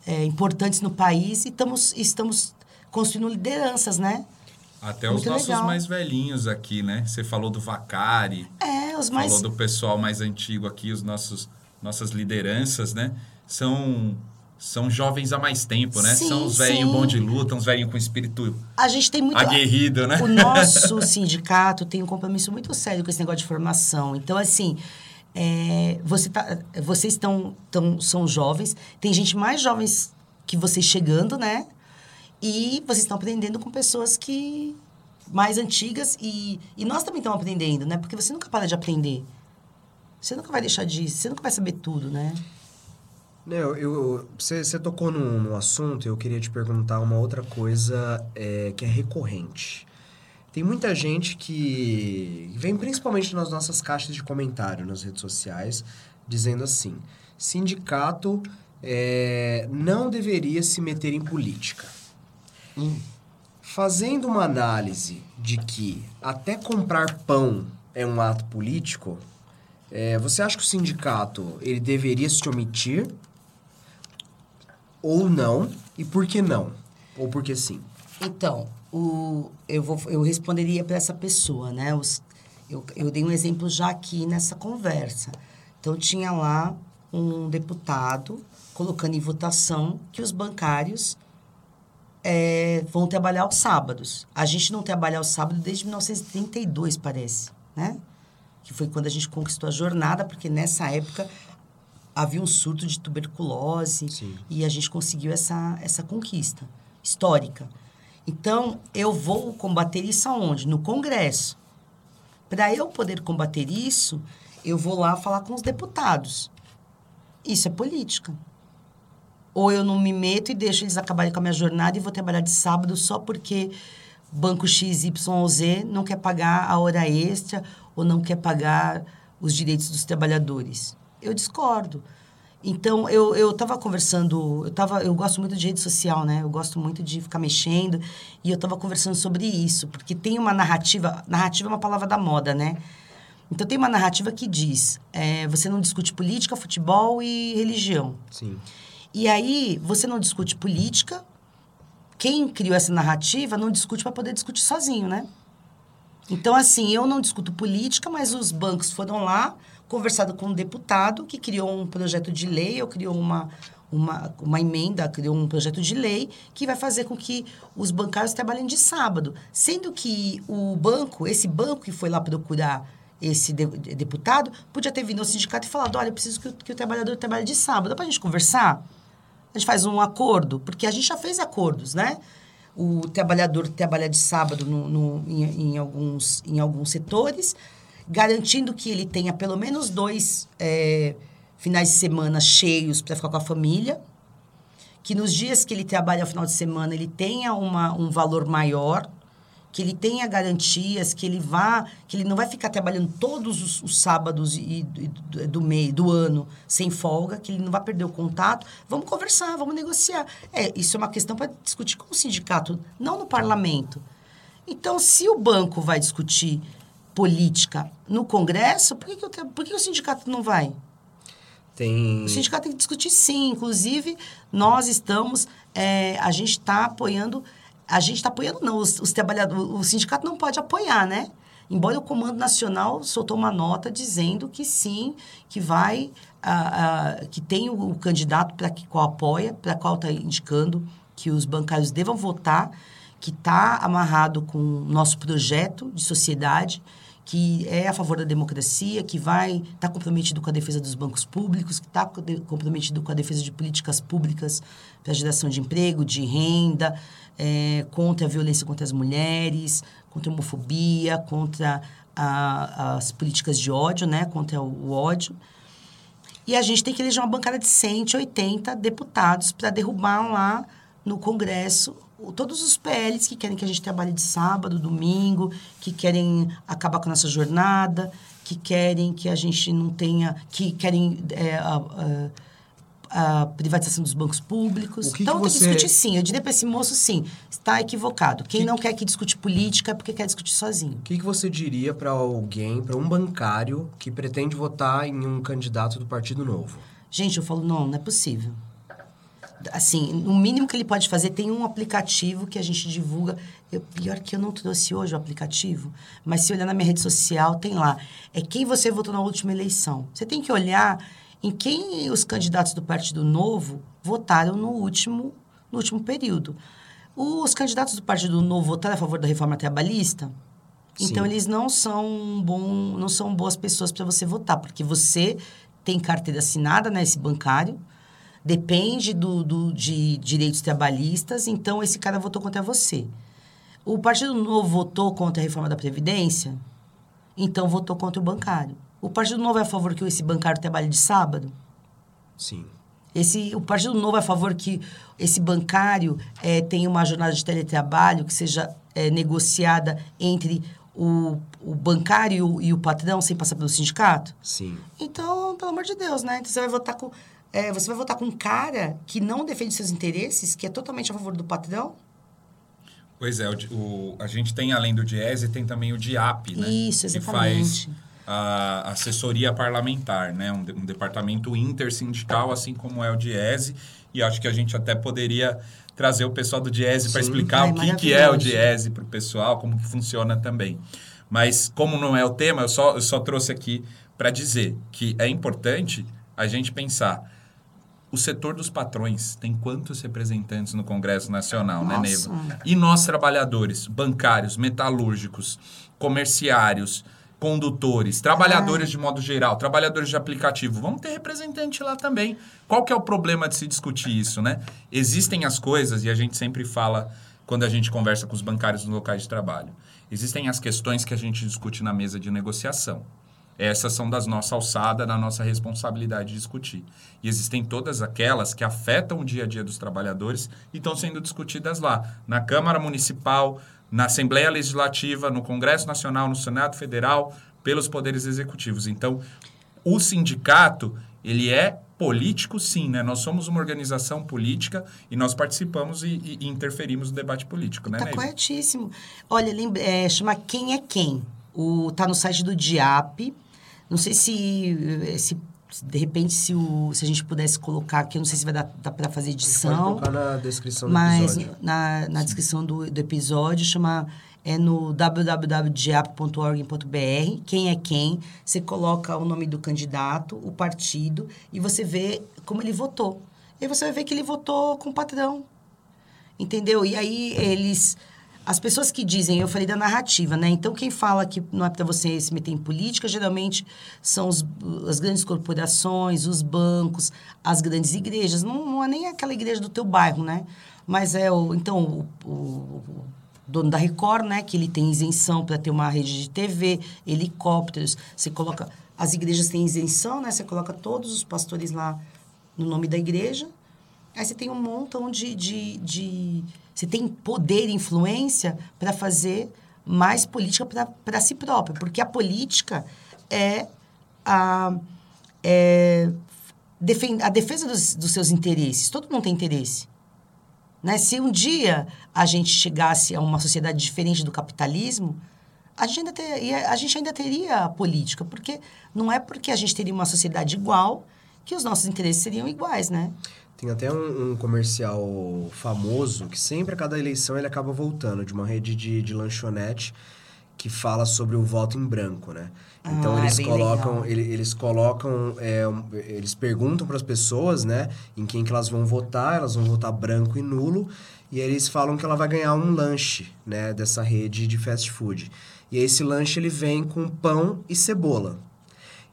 é, importantes no país e estamos, estamos construindo lideranças, né? Até Muito os nossos legal. mais velhinhos aqui, né? Você falou do Vacari. É, os mais... Falou do pessoal mais antigo aqui, os nossos nossas lideranças, né? São são jovens há mais tempo, né? Sim, são os velhos bom de luta, uns velhos com espírito a gente tem muito aguerrido, né? O nosso sindicato tem um compromisso muito sério com esse negócio de formação. Então, assim, é, você tá, vocês estão tão, são jovens, tem gente mais jovens que vocês chegando, né? E vocês estão aprendendo com pessoas que mais antigas e, e nós também estamos aprendendo, né? Porque você nunca para de aprender. Você nunca vai deixar de, você nunca vai saber tudo, né? Não, eu, você, você tocou num, num assunto, eu queria te perguntar uma outra coisa é, que é recorrente. Tem muita gente que vem principalmente nas nossas caixas de comentário nas redes sociais, dizendo assim: sindicato é, não deveria se meter em política. Hum. Fazendo uma análise de que até comprar pão é um ato político, é, você acha que o sindicato ele deveria se omitir ou não e por que não? Ou por que sim? Então, o, eu, vou, eu responderia para essa pessoa, né? Os, eu, eu dei um exemplo já aqui nessa conversa. Então, tinha lá um deputado colocando em votação que os bancários é, vão trabalhar aos sábados. A gente não trabalha aos sábados desde 1932, parece, né? Que foi quando a gente conquistou a jornada, porque nessa época havia um surto de tuberculose Sim. e a gente conseguiu essa, essa conquista histórica. Então, eu vou combater isso aonde? No Congresso. Para eu poder combater isso, eu vou lá falar com os deputados. Isso é política. Ou eu não me meto e deixo eles acabarem com a minha jornada e vou trabalhar de sábado só porque banco XYZ não quer pagar a hora extra ou não quer pagar os direitos dos trabalhadores eu discordo. Então, eu, eu tava conversando, eu, tava, eu gosto muito de rede social, né? Eu gosto muito de ficar mexendo. E eu tava conversando sobre isso, porque tem uma narrativa... Narrativa é uma palavra da moda, né? Então, tem uma narrativa que diz... É, você não discute política, futebol e religião. Sim. E aí, você não discute política. Quem criou essa narrativa não discute para poder discutir sozinho, né? Então, assim, eu não discuto política, mas os bancos foram lá conversado com um deputado que criou um projeto de lei, ou criou uma, uma, uma emenda, criou um projeto de lei que vai fazer com que os bancários trabalhem de sábado. Sendo que o banco, esse banco que foi lá procurar esse de, deputado, podia ter vindo ao sindicato e falado: olha, eu preciso que o, que o trabalhador trabalhe de sábado. Para a gente conversar? A gente faz um acordo? Porque a gente já fez acordos, né? o trabalhador trabalha de sábado no, no em, em, alguns, em alguns setores, garantindo que ele tenha pelo menos dois é, finais de semana cheios para ficar com a família, que nos dias que ele trabalha no final de semana ele tenha uma, um valor maior, que ele tenha garantias, que ele vá, que ele não vai ficar trabalhando todos os, os sábados e, e, do mês, do ano sem folga, que ele não vai perder o contato. Vamos conversar, vamos negociar. É, isso é uma questão para discutir com o sindicato, não no parlamento. Então, se o banco vai discutir política no Congresso, por que, que, eu, por que o sindicato não vai? Tem... O sindicato tem que discutir sim. Inclusive, nós estamos, é, a gente está apoiando a gente está apoiando, não, os, os trabalhadores, o sindicato não pode apoiar, né? Embora o Comando Nacional soltou uma nota dizendo que sim, que vai, que tem o, o candidato para qual apoia, para qual está indicando que os bancários devam votar, que está amarrado com o nosso projeto de sociedade, que é a favor da democracia, que vai estar tá comprometido com a defesa dos bancos públicos, que está comprometido com a defesa de políticas públicas para a geração de emprego, de renda, é, contra a violência contra as mulheres, contra a homofobia, contra a, as políticas de ódio, né? Contra o, o ódio. E a gente tem que eleger uma bancada de 180 deputados para derrubar lá no Congresso todos os PLs que querem que a gente trabalhe de sábado, domingo, que querem acabar com a nossa jornada, que querem que a gente não tenha, que querem é, a privatização dos bancos públicos. Que então, que tem você... que discutir sim. Eu diria para esse moço, sim, está equivocado. Quem que... não quer que discute política é porque quer discutir sozinho. O que, que você diria para alguém, para um bancário que pretende votar em um candidato do Partido Novo? Gente, eu falo, não, não é possível. Assim, no mínimo que ele pode fazer, tem um aplicativo que a gente divulga. Eu, pior que eu não trouxe hoje o aplicativo, mas se olhar na minha rede social, tem lá. É quem você votou na última eleição. Você tem que olhar em quem os candidatos do Partido Novo votaram no último, no último período. Os candidatos do Partido Novo votaram a favor da reforma trabalhista? Sim. Então, eles não são, bom, não são boas pessoas para você votar, porque você tem carteira assinada, né, esse bancário, depende do, do, de direitos trabalhistas, então esse cara votou contra você. O Partido Novo votou contra a reforma da Previdência, então votou contra o bancário. O Partido Novo é a favor que esse bancário trabalhe de sábado? Sim. Esse, o Partido Novo é a favor que esse bancário é, tenha uma jornada de teletrabalho que seja é, negociada entre o, o bancário e o patrão sem passar pelo sindicato? Sim. Então, pelo amor de Deus, né? Então, você vai votar com... É, você vai votar com um cara que não defende seus interesses, que é totalmente a favor do patrão? Pois é, o, o a gente tem, além do DIESE, tem também o DIAP, né? Isso, exatamente. Que faz a assessoria parlamentar, né? Um, um, departamento intersindical, assim como é o DIESE, e acho que a gente até poderia trazer o pessoal do DIESE para explicar Ai, o que, que é o DIESE para o pessoal, como que funciona também. Mas como não é o tema, eu só, eu só trouxe aqui para dizer que é importante a gente pensar o setor dos patrões tem quantos representantes no Congresso Nacional, né, Nossa. né, Neva? E nós, trabalhadores, bancários, metalúrgicos, comerciários, condutores, trabalhadores ah. de modo geral, trabalhadores de aplicativo, vamos ter representante lá também. Qual que é o problema de se discutir isso, né? Existem as coisas, e a gente sempre fala quando a gente conversa com os bancários nos locais de trabalho. Existem as questões que a gente discute na mesa de negociação. Essas são das nossa alçada, da nossa responsabilidade de discutir. E existem todas aquelas que afetam o dia a dia dos trabalhadores e estão sendo discutidas lá, na Câmara Municipal, na Assembleia Legislativa, no Congresso Nacional, no Senado Federal, pelos poderes executivos. Então, o sindicato, ele é político, sim, né? Nós somos uma organização política e nós participamos e, e interferimos no debate político, né, Tá corretíssimo. Olha, é, chama Quem é Quem. O, tá no site do DIAP. Não sei se, se de repente, se, o, se a gente pudesse colocar aqui, eu não sei se vai dar, dar para fazer edição. Pode colocar na descrição do mas episódio. na, na descrição do, do episódio, chama é no www.diap.org.br, quem é quem, você coloca o nome do candidato, o partido, e você vê como ele votou. E você vai ver que ele votou com o patrão. Entendeu? E aí eles as pessoas que dizem, eu falei da narrativa, né? Então, quem fala que não é para você se meter em política, geralmente são os, as grandes corporações, os bancos, as grandes igrejas. Não, não é nem aquela igreja do teu bairro, né? Mas é o. Então, o, o, dono da Record, né? Que ele tem isenção para ter uma rede de TV, helicópteros. Você coloca. As igrejas têm isenção, né? Você coloca todos os pastores lá no nome da igreja. Aí você tem um montão de, de, de você tem poder e influência para fazer mais política para si próprio. Porque a política é a, é a defesa dos, dos seus interesses. Todo mundo tem interesse. Né? Se um dia a gente chegasse a uma sociedade diferente do capitalismo, a gente ainda teria, a gente ainda teria política, porque não é porque a gente teria uma sociedade igual que os nossos interesses seriam iguais, né? Tem até um, um, comercial famoso que sempre a cada eleição ele acaba voltando, de uma rede de, de lanchonete que fala sobre o voto em branco, né? Então ah, eles, é colocam, ele, eles colocam, é, eles perguntam para as pessoas, né, em quem que elas vão votar, elas vão votar branco e nulo, e eles falam que ela vai ganhar um lanche, né, dessa rede de fast food. E esse lanche ele vem com pão e cebola.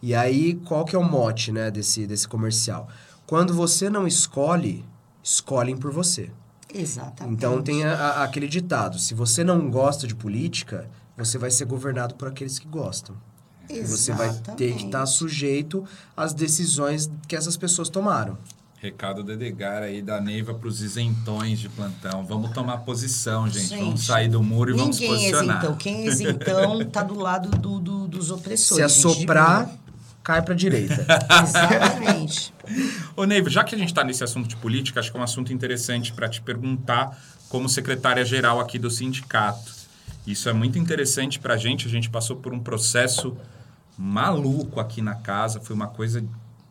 E aí qual que é o mote, né, desse desse comercial? Quando você não escolhe, escolhem por você. Exatamente. Então tem a, a, aquele ditado: se você não gosta de política, você vai ser governado por aqueles que gostam. Exatamente. Você vai ter que estar sujeito às decisões que essas pessoas tomaram. Recado do Edgar aí da Neiva para os isentões de plantão. Vamos tomar posição, gente. Gente, vamos sair do muro e vamos Ninguém é posicionar. isentão. Quem é isentão tá do lado do, do- dos Se opressores. gente, de assoprar, boa. Cai para direita. Exatamente. Ô, Neiva, já que a gente está nesse assunto de política, acho que é um assunto interessante para te perguntar como secretária-geral aqui do sindicato. Isso é muito interessante para a gente. A gente passou por um processo maluco aqui na casa. Foi uma coisa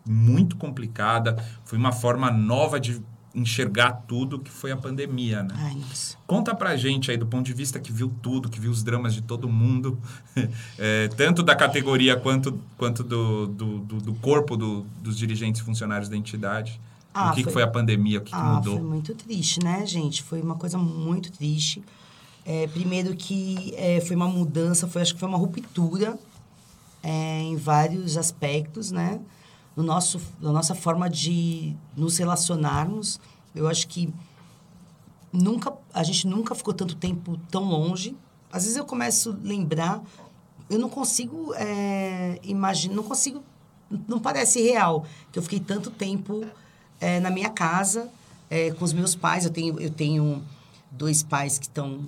muito complicada. Foi uma forma nova de enxergar tudo que foi a pandemia, né? Ai. Conta pra gente aí, do ponto de vista que viu tudo, que viu os dramas de todo mundo, é, tanto da categoria quanto, quanto do, do, do- do corpo do- dos dirigentes e funcionários da entidade. Ah, o que que foi- foi, a pandemia, o que, que Ah, mudou? foi muito triste, né, gente? Foi uma coisa muito triste. É, primeiro que é, foi uma mudança, foi, acho que foi uma ruptura é, em vários aspectos, né? No nosso, na nossa forma de nos relacionarmos. Eu acho que nunca a gente nunca ficou tanto tempo tão longe. Às vezes eu começo a lembrar, eu não consigo é, imaginar, não consigo, não parece real que eu fiquei tanto tempo é, na minha casa é, com os meus pais. Eu tenho, eu tenho dois pais que estão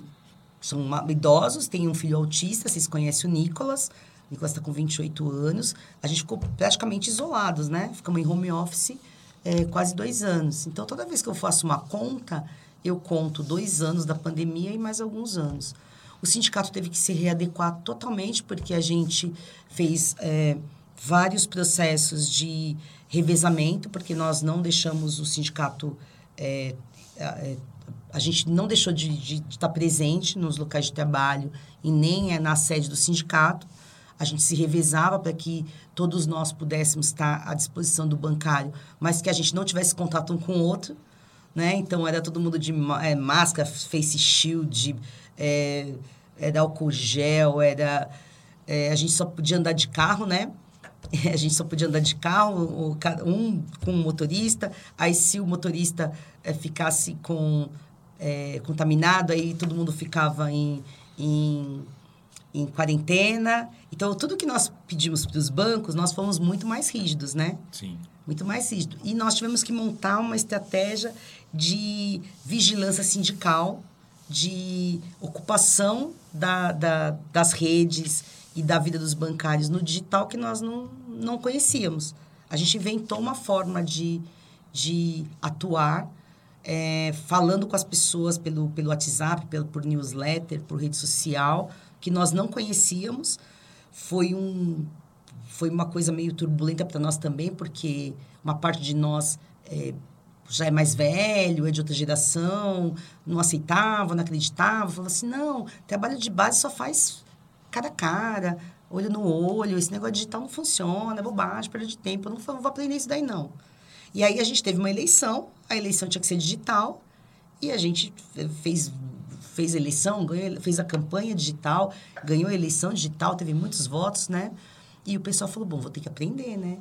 são idosos, tenho um filho autista, vocês conhecem o Nicolas. Nicolas está com 28 anos. A gente ficou praticamente isolados, né? Ficamos em home office é, quase dois anos. Então, toda vez que eu faço uma conta, eu conto dois anos da pandemia e mais alguns anos. O sindicato teve que se readequar totalmente, porque a gente fez é, vários processos de revezamento, porque nós não deixamos o sindicato. é, é, a gente não deixou de, de, de estar presente nos locais de trabalho e nem é na sede do sindicato. A gente se revezava para que todos nós pudéssemos estar à disposição do bancário, mas que a gente não tivesse contato um com o outro. Né? Então, era todo mundo de é, máscara, face shield, é, era álcool gel, era... é, a gente só podia andar de carro, né? A gente só podia andar de carro, um com o motorista. Aí, se o motorista ficasse com, contaminado, aí todo mundo ficava em, em, em quarentena. Então, tudo que nós pedimos para os bancos, nós fomos muito mais rígidos, né? Sim. muito mais rígido. E nós tivemos que montar uma estratégia de vigilância sindical, de ocupação da, da, das redes e da vida dos bancários no digital que nós não, não conhecíamos. A gente inventou uma forma de, de atuar, é, falando com as pessoas pelo, pelo WhatsApp, pelo, por newsletter, por rede social, que nós não conhecíamos. Foi um, foi uma coisa meio turbulenta para nós também, porque uma parte de nós é, já é mais velho, é de outra geração, não aceitava, não acreditava, falava assim, não, trabalho de base só faz cara a cara, olho no olho, esse negócio digital não funciona, é bobagem, perda de tempo, eu não, vou aprender isso daí não. E aí a gente teve uma eleição, a eleição tinha que ser digital, e a gente fez fez eleição, ganhou, fez a campanha digital, ganhou a eleição digital, teve muitos votos, né? E o pessoal falou, bom, vou ter que aprender, né?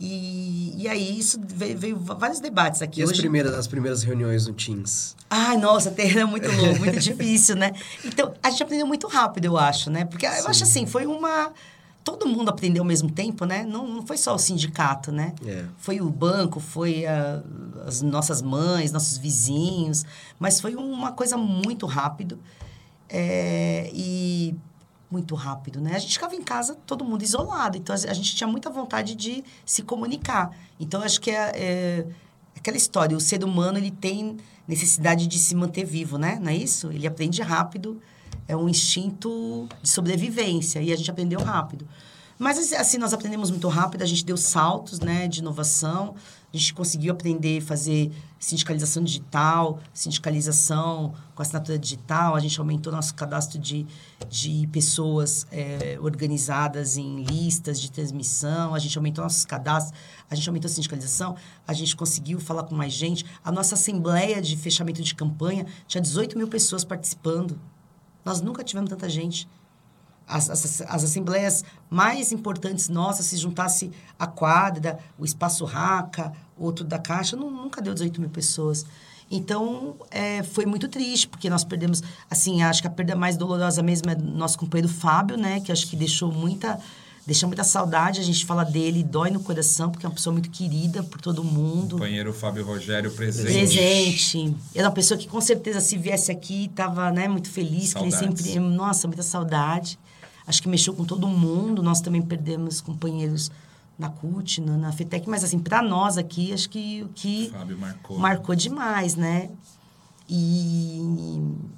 E, e aí isso veio, veio vários debates aqui. E Hoje... as, primeiras, as primeiras reuniões no Teams? Ai, nossa, era muito louco, muito difícil, né? Então, a gente aprendeu muito rápido, eu acho, né? Porque Sim. eu acho assim, foi uma todo mundo aprendeu ao mesmo tempo, né? Não, não foi só o sindicato, né? É. Foi o banco, foi a, as nossas mães, nossos vizinhos, mas foi uma coisa muito rápido é, e muito rápido, né? A gente ficava em casa, todo mundo isolado, então a gente tinha muita vontade de se comunicar. Então acho que é, é aquela história, o ser humano ele tem necessidade de se manter vivo, né? Não é isso? Ele aprende rápido é um instinto de sobrevivência e a gente aprendeu rápido. Mas assim, nós aprendemos muito rápido, a gente deu saltos, né, de inovação. A gente conseguiu aprender a fazer sindicalização digital, sindicalização com assinatura digital. A gente aumentou nosso cadastro de, de pessoas é, organizadas em listas de transmissão. A gente aumentou nossos cadastros. A gente aumentou a sindicalização. A gente conseguiu falar com mais gente. A nossa assembleia de fechamento de campanha tinha 18 mil pessoas participando. Nós nunca tivemos tanta gente. As, as, as, assembleias mais importantes nossas, se juntasse a quadra, o espaço Raca, outro da Caixa, não, nunca deu 18 mil pessoas. Então, é, foi muito triste, porque nós perdemos, assim, acho que a perda mais dolorosa mesmo é do nosso companheiro Fábio, né? Que acho que deixou muita deixa muita saudade, a gente fala dele, dói no coração, porque é uma pessoa muito querida por todo mundo. Companheiro Fábio Rogério presente. Presente. É uma pessoa que com certeza se viesse aqui estava né, muito feliz, Saudades. que ele sempre. Nossa, muita saudade. Acho que mexeu com todo mundo. Nós também perdemos companheiros na CUT, na, na FETEC, mas assim, para nós aqui, acho que o que Fábio marcou. marcou demais, né? E,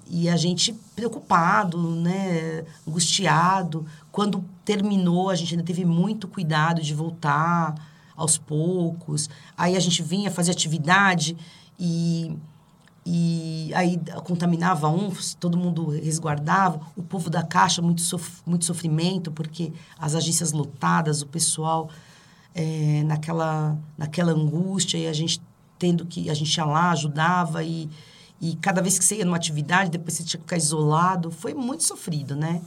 e a gente preocupado, né, angustiado. Quando terminou, a gente ainda teve muito cuidado de voltar aos poucos. Aí a gente vinha fazer atividade e, e aí contaminava um, todo mundo resguardava. O povo da Caixa, muito, sof muito sofrimento, porque as agências lotadas, o pessoal é, naquela, naquela angústia e a gente tendo que... A gente ia lá, ajudava e e cada vez que você ia numa atividade, depois você tinha que ficar isolado. Foi muito sofrido, né?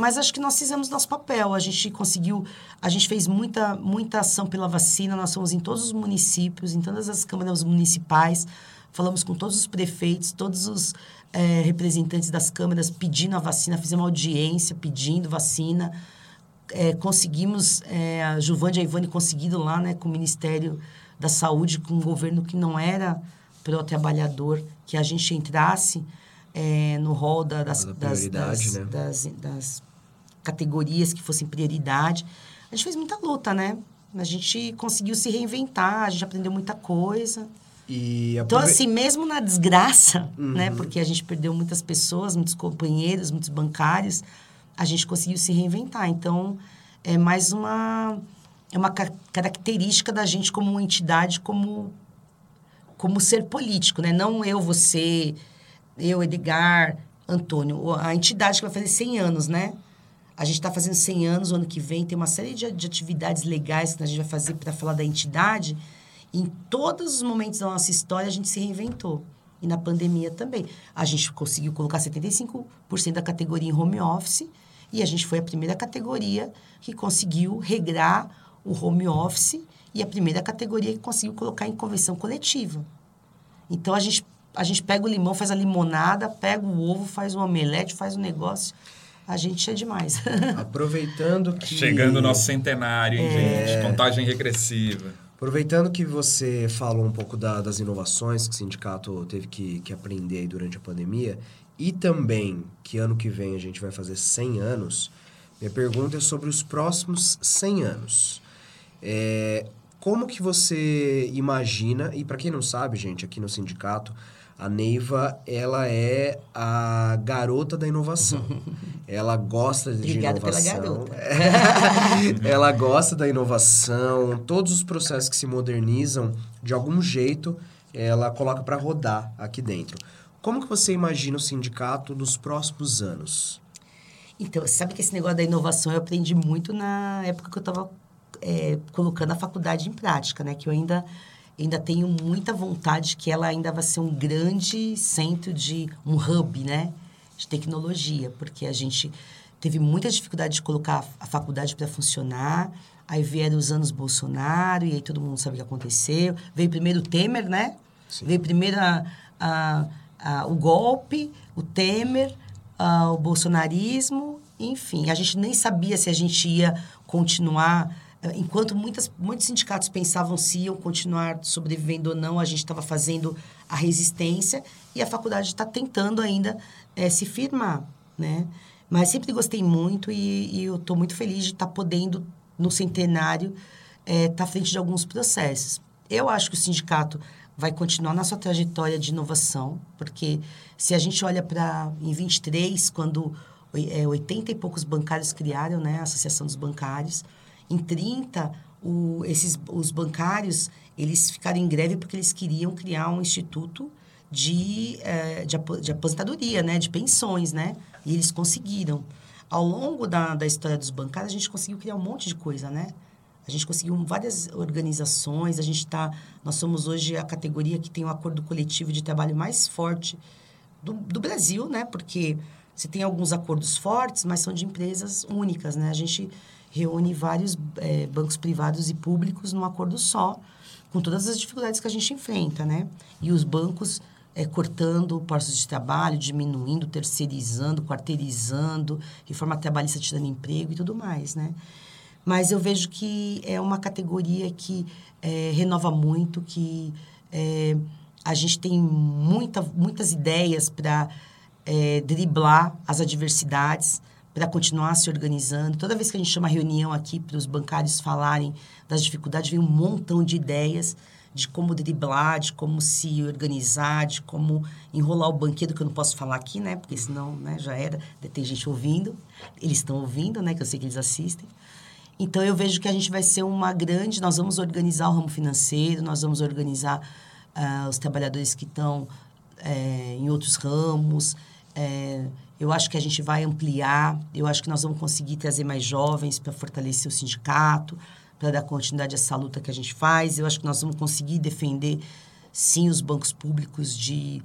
Mas acho que nós fizemos nosso papel. A gente conseguiu, a gente fez muita, muita ação pela vacina. Nós fomos em todos os municípios, em todas as câmaras municipais. Falamos com todos os prefeitos, todos os é, representantes das câmaras pedindo a vacina. Fizemos audiência pedindo vacina. É, conseguimos, é, a Giovanni e a Ivone conseguiram lá né, com o Ministério da Saúde, com um governo que não era para o trabalhador que a gente entrasse é, no rol da, das, das, das, né? das, das, categorias que fossem prioridade. A gente fez muita luta, né? A gente conseguiu se reinventar, a gente aprendeu muita coisa. E Então, assim, mesmo na desgraça, uhum. né? Porque a gente perdeu muitas pessoas, muitos companheiros, muitos bancários, a gente conseguiu se reinventar. Então, é mais uma... É uma característica da gente como uma entidade, como como ser político, né? Não eu, você, eu, Edgar, Antônio. A entidade que vai fazer 100 anos, né? A gente está fazendo 100 anos o ano que vem, tem uma série de, de atividades legais que a gente vai fazer para falar da entidade. Em todos os momentos da nossa história, a gente se reinventou. E na pandemia também. A gente conseguiu colocar 75% da categoria em home office e a gente foi a primeira categoria que conseguiu regrar o home office e a primeira categoria que conseguiu colocar em convenção coletiva. Então a gente, a gente pega o limão, faz a limonada, pega o ovo, faz o omelete, faz o negócio. A gente é demais. Aproveitando que. Chegando o nosso centenário, hein, é... gente? Contagem regressiva. Aproveitando que você falou um pouco da, das inovações que o sindicato teve que, que aprender durante a pandemia, e também que ano que vem a gente vai fazer 100 anos, minha pergunta é sobre os próximos 100 anos. É, como que você imagina, e para quem não sabe, gente, aqui no sindicato, a Neiva, ela é a garota da inovação. ela gosta de Obrigada inovação. pela garota. ela gosta da inovação, todos os processos que se modernizam, de algum jeito, ela coloca para rodar aqui dentro. Como que você imagina o sindicato nos próximos anos? Então, sabe que esse negócio da inovação eu aprendi muito na época que eu estava é, colocando a faculdade em prática, né? Que eu ainda, ainda tenho muita vontade que ela ainda vai ser um grande centro de... um hub, né? de tecnologia, porque a gente teve muita dificuldade de colocar a faculdade para funcionar. Aí vieram os anos Bolsonaro, e aí todo mundo sabe o que aconteceu. Veio primeiro o Temer, né? Sim. Veio primeiro a, a, a, o golpe, o Temer, o bolsonarismo, enfim. A gente nem sabia se a gente ia continuar. Enquanto muitas, muitos sindicatos pensavam se iam continuar sobrevivendo ou não, a gente estava fazendo a resistência e a faculdade está tentando ainda é, se firmar, né? Mas sempre gostei muito e, e eu estou muito feliz de estar tá podendo, no centenário, estar é, tá à frente de alguns processos. Eu acho que o sindicato vai continuar na sua trajetória de inovação, porque se a gente olha para em 23, quando é, 80 e poucos bancários criaram né, a Associação dos Bancários, em 30, o, esses, os bancários eles ficaram em greve porque eles queriam criar um instituto de, é, de, de aposentadoria, né, de pensões, né? E eles conseguiram. Ao longo da, da história dos bancários, a gente conseguiu criar um monte de coisa, né? A gente conseguiu várias organizações, a gente está... Nós somos hoje a categoria que tem o um acordo coletivo de trabalho mais forte do, do Brasil, né? Porque você tem alguns acordos fortes, mas são de empresas únicas, né? A gente reúne vários é, bancos privados e públicos num acordo só, com todas as dificuldades que a gente enfrenta, né? E os bancos é, cortando postos de trabalho, diminuindo, terceirizando, quarteirizando, reforma trabalhista tirando emprego e tudo mais, né? Mas eu vejo que é uma categoria que é, renova muito, que é, a gente tem muita, muitas ideias para driblar as adversidades, para continuar se organizando. Toda vez que a gente chama reunião aqui para os bancários falarem das dificuldades, vem um montão de ideias de como driblar, de como se organizar, de como enrolar o banqueiro, que eu não posso falar aqui, né? Porque senão né, já era, tem gente ouvindo. Eles estão ouvindo, né? Que eu sei que eles assistem. Então, eu vejo que a gente vai ser uma grande... Nós vamos organizar o ramo financeiro, nós vamos organizar uh, os trabalhadores que estão é, em outros ramos. É, eu acho que a gente vai ampliar, eu acho que nós vamos conseguir trazer mais jovens para fortalecer o sindicato para dar continuidade a essa luta que a gente faz. Eu acho que nós vamos conseguir defender, sim, os bancos públicos de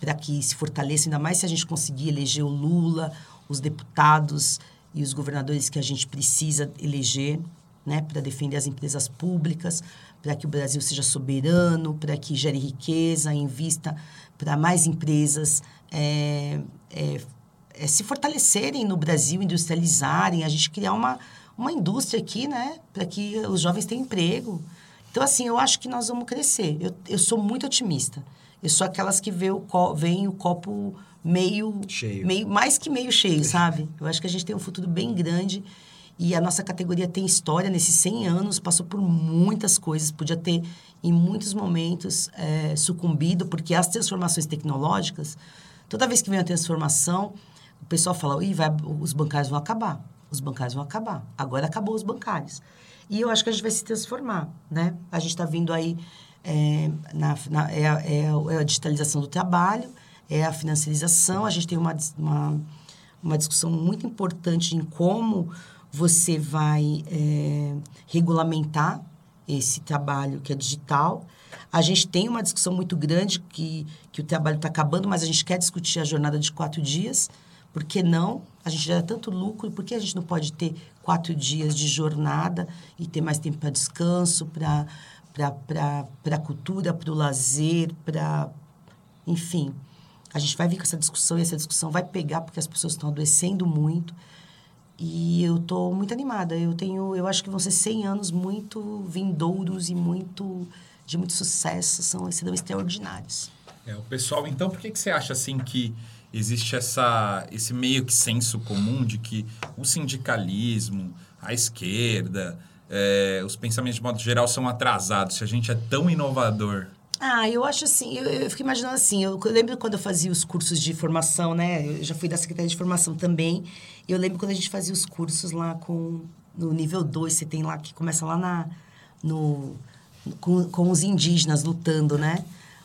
para que se fortaleça, ainda mais se a gente conseguir eleger o Lula, os deputados e os governadores que a gente precisa eleger, né, para defender as empresas públicas, para que o Brasil seja soberano, para que gere riqueza, invista para mais empresas é, é, é, se fortalecerem no Brasil, industrializarem, a gente criar uma, uma indústria aqui, né? Para que os jovens tenham emprego. Então, assim, eu acho que nós vamos crescer. Eu, eu sou muito otimista. Eu sou aquelas que vê o co veem o copo meio, cheio. meio mais que meio cheio, sabe? Eu acho que a gente tem um futuro bem grande e a nossa categoria tem história nesses 100 anos, passou por muitas coisas, podia ter em muitos momentos é, sucumbido, porque as transformações tecnológicas, toda vez que vem a transformação, o pessoal fala, Ih, vai, os bancários vão acabar os bancários vão acabar. Agora acabou os bancários. E eu acho que a gente vai se transformar, né? A gente está vindo aí, é, na, na, é, é, é, a digitalização do trabalho, é a financiarização. A gente tem uma, uma, uma discussão muito importante em como você vai é, regulamentar esse trabalho que é digital. A gente tem uma discussão muito grande que, que o trabalho está acabando, mas a gente quer discutir a jornada de quatro dias. Por que não? A gente gera tanto lucro, por que a gente não pode ter quatro dias de jornada e ter mais tempo para descanso, para a cultura, para o lazer, para. Enfim. A gente vai vir com essa discussão e essa discussão vai pegar porque as pessoas estão adoecendo muito. E eu estou muito animada. Eu tenho, eu acho que vão ser 100 anos muito vindouros e muito de muito sucesso, são serão extraordinários. É, o pessoal, então, por que, que você acha assim que existe essa, esse meio que senso comum de que o sindicalismo, a esquerda, é, os pensamentos de modo geral são atrasados, se a gente é tão inovador. Ah, eu acho assim, eu, eu fico imaginando assim, eu, eu, lembro quando eu fazia os cursos de formação, né? Eu já fui da Secretaria de Formação também. Eu lembro quando a gente fazia os cursos lá com no nível 2, você tem lá que começa lá na no com, com os indígenas lutando, né?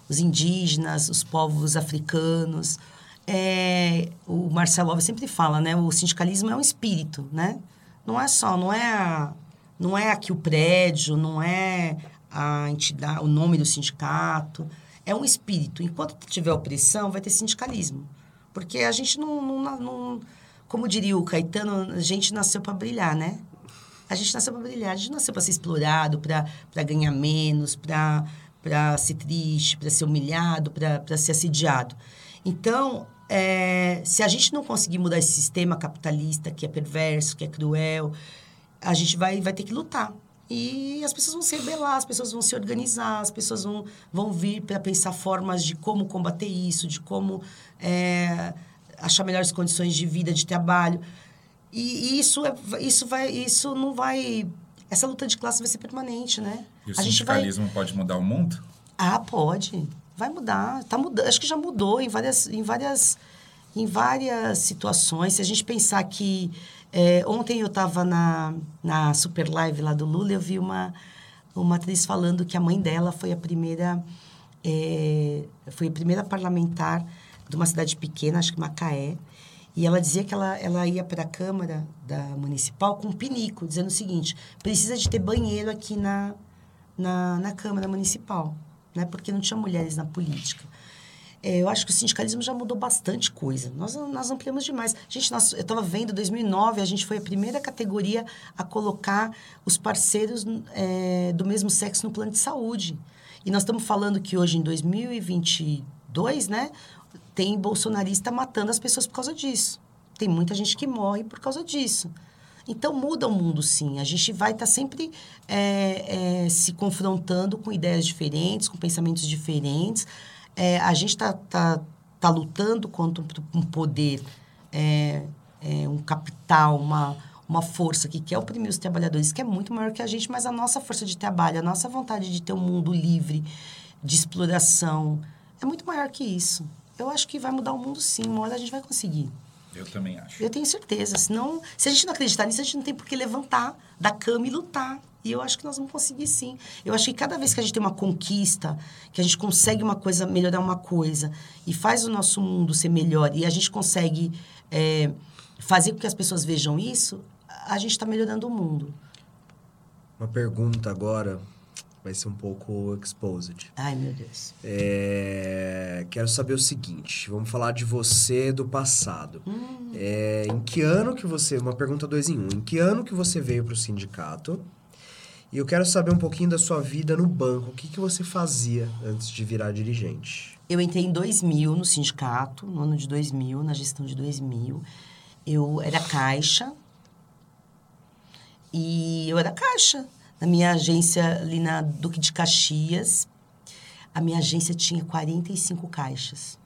Os indígenas, os povos africanos, é, o Marcelo Alves sempre fala, né? O sindicalismo é um espírito, né? Não é só, não é, a, não é aqui o prédio, não é a entidade, o nome do sindicato. É um espírito. Enquanto tiver opressão, vai ter sindicalismo. Porque a gente não, não, não como diria o Caetano, a gente nasceu para brilhar, né? A gente nasceu para brilhar, a gente nasceu para ser explorado, para ganhar menos, para ser triste, para ser humilhado, para ser assediado. Então, é, se a gente não conseguir mudar esse sistema capitalista que é perverso, que é cruel, a gente vai, vai ter que lutar. E as pessoas vão se rebelar, as pessoas vão se organizar, as pessoas vão, vão vir para pensar formas de como combater isso, de como é, achar melhores condições de vida, de trabalho. E, e isso, é, isso, vai, isso não vai. Essa luta de classe vai ser permanente, né? E o a sindicalismo vai... pode mudar o mundo? Ah, pode. Vai mudar. Tá mudando. Acho que já mudou em várias, em várias, em várias situações. Se a gente pensar que é, ontem eu estava na, na super live lá do Lula, eu vi uma, uma atriz falando que a mãe dela foi a primeira é, foi a primeira parlamentar de uma cidade pequena, acho que Macaé, e ela dizia que ela, ela ia para a Câmara da Municipal com um pinico, dizendo o seguinte: precisa de ter banheiro aqui na, na, na Câmara Municipal, né? porque não tinha mulheres na política. É, eu acho que o sindicalismo já mudou bastante coisa. Nós, nós ampliamos demais. Gente, nós, eu estava vendo, em 2009, a gente foi a primeira categoria a colocar os parceiros é, do mesmo sexo no plano de saúde. E nós estamos falando que hoje, em 2022, né, tem bolsonarista matando as pessoas por causa disso. Tem muita gente que morre por causa disso. Então muda o mundo, sim. A gente vai estar tá sempre é, é, se confrontando com ideias diferentes, com pensamentos diferentes. É, a gente está tá, tá lutando contra um poder, é, é, um capital, uma, uma força que quer oprimir os trabalhadores, que é muito maior que a gente, mas a nossa força de trabalho, a nossa vontade de ter um mundo livre, de exploração, é muito maior que isso. Eu acho que vai mudar o mundo sim, uma hora a gente vai conseguir. Eu também acho. Eu tenho certeza. Senão, se a gente não acreditar nisso, a gente não tem por que levantar da cama e lutar. E eu acho que nós vamos conseguir sim. Eu acho que cada vez que a gente tem uma conquista, que a gente consegue uma coisa, melhorar uma coisa, e faz o nosso mundo ser melhor, e a gente consegue é, fazer com que as pessoas vejam isso, a gente está melhorando o mundo. Uma pergunta agora, vai ser um pouco exposed. Ai, meu Deus. É, quero saber o seguinte, vamos falar de você do passado. Hum. É, em que ano que você... Uma pergunta dois em um. Em que ano que você veio para o sindicato? E eu quero saber um pouquinho da sua vida no banco. O que, que você fazia antes de virar dirigente? Eu entrei em 2000 no sindicato, no ano de 2000, na gestão de 2000. Eu era caixa. E eu era caixa. Na minha agência ali na Duque de Caxias, a minha agência tinha 45 caixas.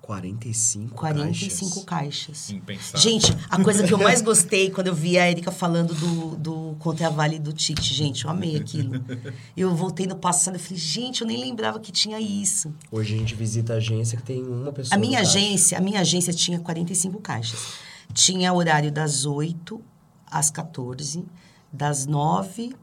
45, 45 caixas. caixas. Gente, a coisa que eu mais gostei quando eu vi a Erika falando do, do Contra-Vale do ticket, gente, eu amei aquilo. Eu voltei no passado e falei, gente, eu nem lembrava que tinha isso. Hoje a gente visita a agência que tem uma pessoa. A minha agência, a minha agência tinha 45 caixas. Tinha horário das 8 às 14, das 9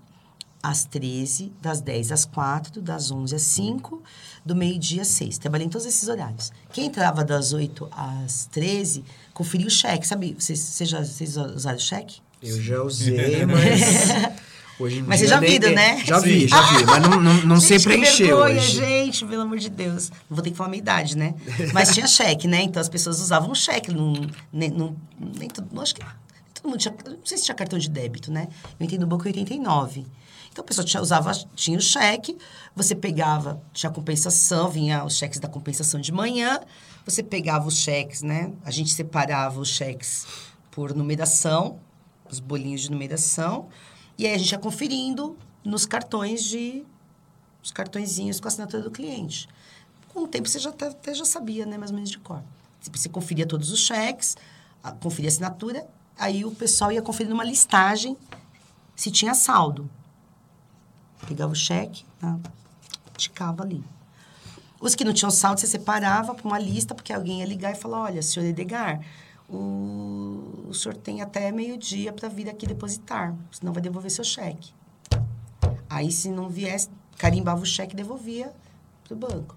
às 13, das 10 às 4, das 11 às 5, do meio-dia às 6. Trabalhei em todos esses horários. Quem entrava das 8 às 13, conferia o cheque. Sabe, vocês, vocês já vocês usaram o cheque? Eu já usei, mas... Hoje em mas dia você já viu, né? Já vi, já vi. Mas não, não, não sei preencher vergonha, hoje. gente, pelo amor de Deus. Não vou ter que falar a minha idade, né? Mas tinha cheque, né? Então as pessoas usavam cheque. Não, nem, não, nem tudo, acho que todo mundo tinha... Não sei se tinha cartão de débito, né? Eu entrei no banco em 89. Então a pessoa tinha, usava, tinha o cheque, você pegava, tinha compensação, vinha os cheques da compensação de manhã, você pegava os cheques, né? A gente separava os cheques por numeração, os bolinhos de numeração, e aí a gente ia conferindo nos cartões de. os cartõezinhos com a assinatura do cliente. Com o tempo você já até, até já sabia, né, mais ou menos de cor. Você conferia todos os cheques, conferia a assinatura, aí o pessoal ia conferir uma listagem se tinha saldo. Pegava o cheque, né? ticava ali. Os que não tinham saldo, você separava para uma lista, porque alguém ia ligar e falar: olha, senhor Edgar, o, o senhor tem até meio-dia para vir aqui depositar, senão vai devolver seu cheque. Aí, se não viesse, carimbava o cheque e devolvia para o banco.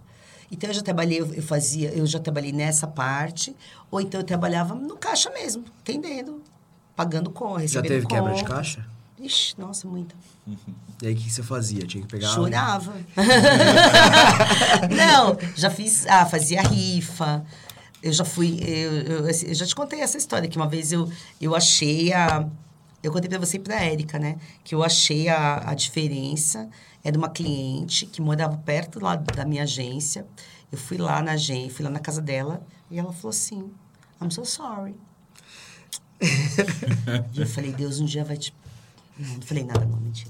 Então, eu já trabalhei, eu fazia, eu já trabalhei nessa parte, ou então eu trabalhava no caixa mesmo, atendendo, pagando com, recebendo Já teve quebra de caixa? Ixi, nossa, muita. E aí, o que você fazia? Tinha que pegar... Chorava. Não, já fiz... Ah, fazia rifa. Eu já fui. Eu, eu, eu já te contei essa história, que uma vez eu, eu achei a. Eu contei pra você e pra Érica, né? Que eu achei a, a diferença. É de uma cliente que morava perto lá da minha agência. Eu fui lá na agência, fui lá na casa dela e ela falou assim: I'm so sorry. e eu falei, Deus um dia vai te. Não, não falei nada, não, mentira.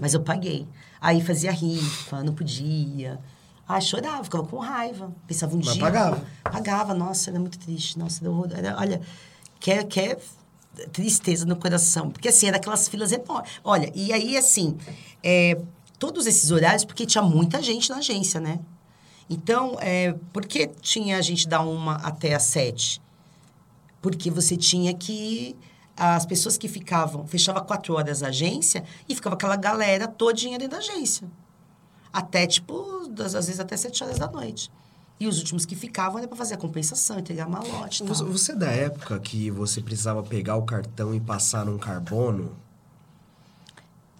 Mas eu paguei. Aí fazia rifa, não podia. Ah, chorava, ficava com raiva. Pensava um Mas dia. pagava? Pagava, nossa, era muito triste. Nossa, horror- era, olha, quer, quer tristeza no coração. Porque assim, era aquelas filas enormes. Olha, e aí, assim, é, todos esses horários, porque tinha muita gente na agência, né? Então, é, por que tinha a gente da uma até às sete? Porque você tinha que. As pessoas que ficavam. Fechava quatro horas a agência e ficava aquela galera todinha dentro da agência. Até, tipo, das- às vezes até sete horas da noite. E os últimos que ficavam era para fazer a compensação, entregar malote tal. Você, é da época que você precisava pegar o cartão e passar num carbono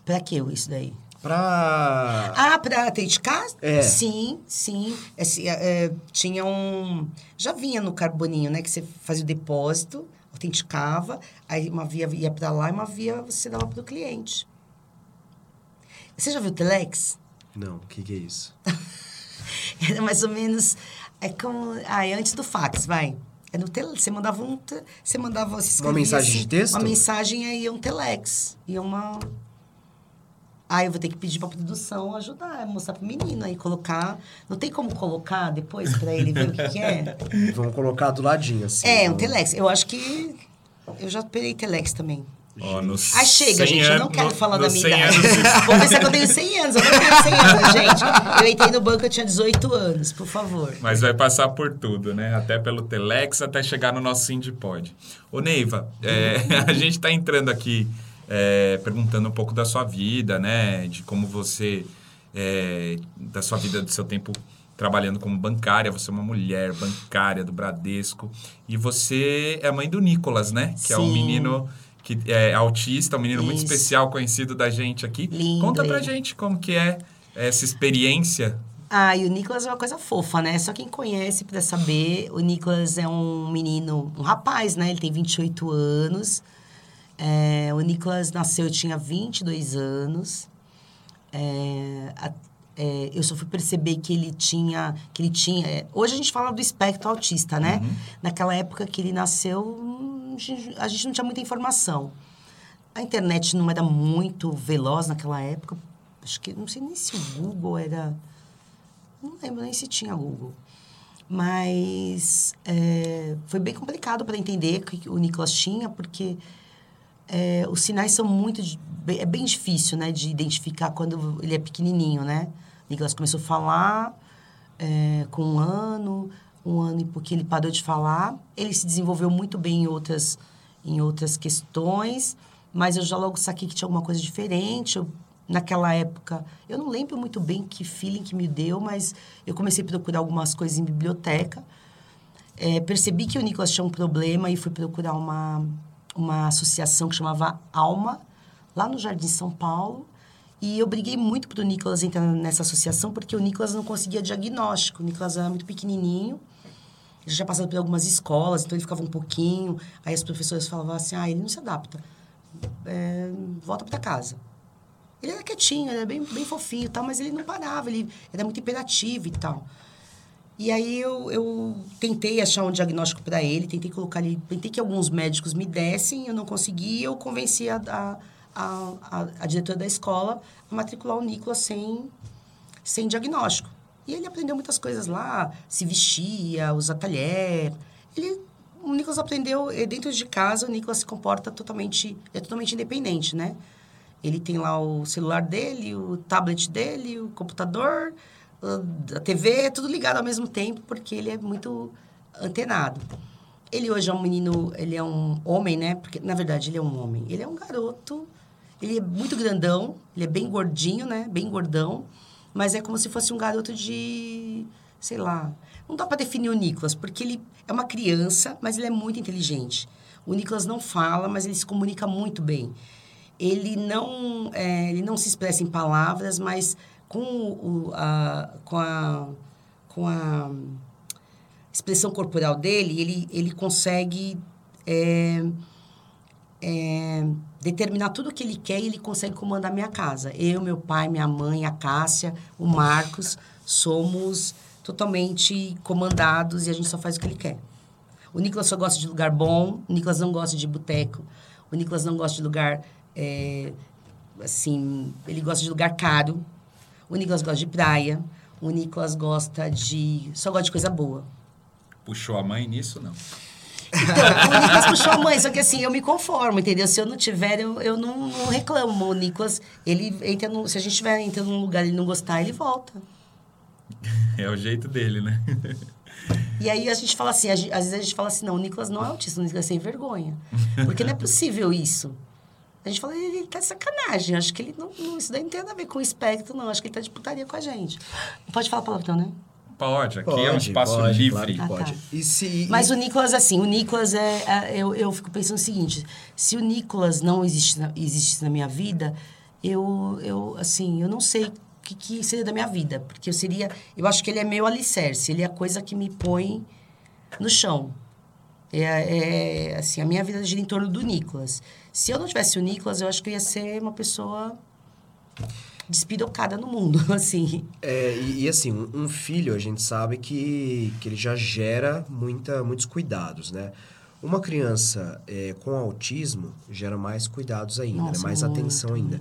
Pra que isso daí? pra. Ah, pra autenticar? É. Sim, sim. Esse, é, é, tinha um... Já vinha no carboninho, né? Que você fazia o depósito, autenticava, aí uma via ia pra lá e uma via você dava pro cliente. Você já viu o Telex? Não, o que, que é isso? Era mais ou menos... É como... Ah, é antes do fax, vai. É no tele, você mandava um... Você mandava... Você escrevia mensagem assim, de texto? Uma mensagem aí um Telex. Ia uma... Ah, eu vou ter que pedir pra produção ajudar, mostrar pro menino aí, colocar... Não tem como colocar depois pra ele ver o que, que é? Vamos colocar do ladinho, assim. É, um Vamos- Telex. Eu acho que... Eu já operei Telex também. Ó, nos Ah, chega, 100 gente. Eu não quero no- falar da minha 100 idade. anos Vou pensar que eu tenho 100 anos. Eu não tenho 100 anos, gente. Eu entrei no banco, eu tinha 18 anos, por favor. Mas vai passar por tudo, né? Até pelo Telex, até chegar no nosso Sindipod. Ô, Neiva, é, a gente está entrando aqui é, perguntando um pouco da sua vida, né? De como você... é, da sua vida, do seu tempo trabalhando como bancária. Você é uma mulher bancária do Bradesco. E você é mãe do Nicolas, né? Que é um Sim. menino... Que é autista, um menino muito Isso. especial, conhecido da gente aqui. Lindo Conta pra ele. gente como que é essa experiência Ah, e o Nicolas é uma coisa fofa, né? Só quem conhece pra saber. O Nicolas é um menino, um rapaz, né? Ele tem 28 anos. É, o Nicolas nasceu, eu tinha 22 anos. É, a- é, eu só fui perceber que ele tinha. Que ele tinha é, hoje a gente fala do espectro autista, né? Naquela época que ele nasceu, hum, a gente- a gente não tinha muita informação. A internet não era muito veloz naquela época. Acho que não sei nem se o Google era. Não lembro nem se tinha Google. Mas é, foi bem complicado para entender o que o Nicolas tinha, porque é, os sinais são muito. É bem difícil, né, de identificar quando ele é pequenininho, né? Nicolas começou a falar é, com um ano, um ano e pouquinho ele parou de falar. Ele se desenvolveu muito bem em outras, em outras questões, mas eu já logo saquei que tinha alguma coisa diferente. Eu, naquela época, eu não lembro muito bem que feeling que me deu, mas eu comecei a procurar algumas coisas em biblioteca. É, percebi que o Nicolas tinha um problema e fui procurar uma, uma associação que chamava Alma, lá no Jardim São Paulo. E eu briguei muito para o Nicolas entrar nessa associação, porque o Nicolas não conseguia diagnóstico. O Nicolas era muito pequenininho, ele já passado por algumas escolas, então ele ficava um pouquinho. Aí as professoras falavam assim: ah, ele não se adapta, É, volta para casa. Ele era quietinho, ele era bem, bem fofinho tal, mas ele não parava, ele era muito imperativo e tal. E aí eu, eu tentei achar um diagnóstico para ele, tentei colocar ali, tentei que alguns médicos me dessem, eu não consegui, eu convenci a, a, a, a, diretora da escola a matricular o Nicolas sem, sem diagnóstico. E ele aprendeu muitas coisas lá, se vestia, usar talher. Ele, o Nicolas aprendeu, eh, dentro de casa, o Nicolas se comporta totalmente, é totalmente independente, né? Ele tem lá o celular dele, o tablet dele, o computador, a TV, tudo ligado ao mesmo tempo, porque ele é muito antenado. Ele hoje é um menino, ele é um homem, né? Porque, na verdade, ele é um homem. Ele é um garoto, ele é muito grandão, ele é bem gordinho, né? Bem gordão, mas é como se fosse um garoto de, sei lá... Não dá para definir o Nicolas, porque ele é uma criança, mas ele é muito inteligente. O Nicolas não fala, mas ele se comunica muito bem ele não, é, ele não se expressa em palavras, mas com, o, a, com, a, com a expressão corporal dele, ele, ele consegue é, é, determinar tudo o que ele quer e ele consegue comandar minha casa. Eu, meu pai, minha mãe, a Cássia, o Marcos, somos totalmente comandados e a gente só faz o que ele quer. O Nicolas só gosta de lugar bom, o Nicolas não gosta de boteco, o Nicolas não gosta de lugar, é, assim, ele gosta de lugar caro, o Nicolas gosta de praia, o Nicolas gosta de... só gosta de coisa boa. Puxou a mãe nisso, não? Então, o Nicolas puxou a mãe, só que assim, eu me conformo, entendeu? Se eu não tiver, eu, eu não, não reclamo. O Nicolas, ele entra no, Se a gente estiver entrando num lugar e ele não gostar, ele volta. É o jeito dele, né? E aí a gente fala assim, às vezes a gente fala assim, não, o Nicolas não é autista, o Nicolas é sem vergonha. Porque não é possível isso. A gente fala, ele tá de sacanagem. Acho que ele não, não- Isso daí não tem nada a ver com o espectro, não. Acho que ele tá de putaria com a gente. Não pode falar palavrão, né? Pode, aqui é um espaço pode, livre. Claro que Ah, pode. tá. E se, Mas o Nicolas, assim, o Nicolas é. é- eu, eu fico pensando o seguinte: se o Nicolas não existe na, existisse na minha vida, eu, eu assim, eu não sei o que, que seria da minha vida. Porque eu seria. Eu acho que ele é meu alicerce, ele é a coisa que me põe no chão. É, é, assim, a minha vida gira em torno do Nicolas. Se eu não tivesse o Nicolas, eu acho que eu ia ser uma pessoa despidocada no mundo, assim. É, e, e, assim, um, um filho, a gente sabe que, que ele já gera muita, muitos cuidados, né? Uma criança é, com autismo gera mais cuidados ainda, né? Nossa, mais muito. atenção ainda.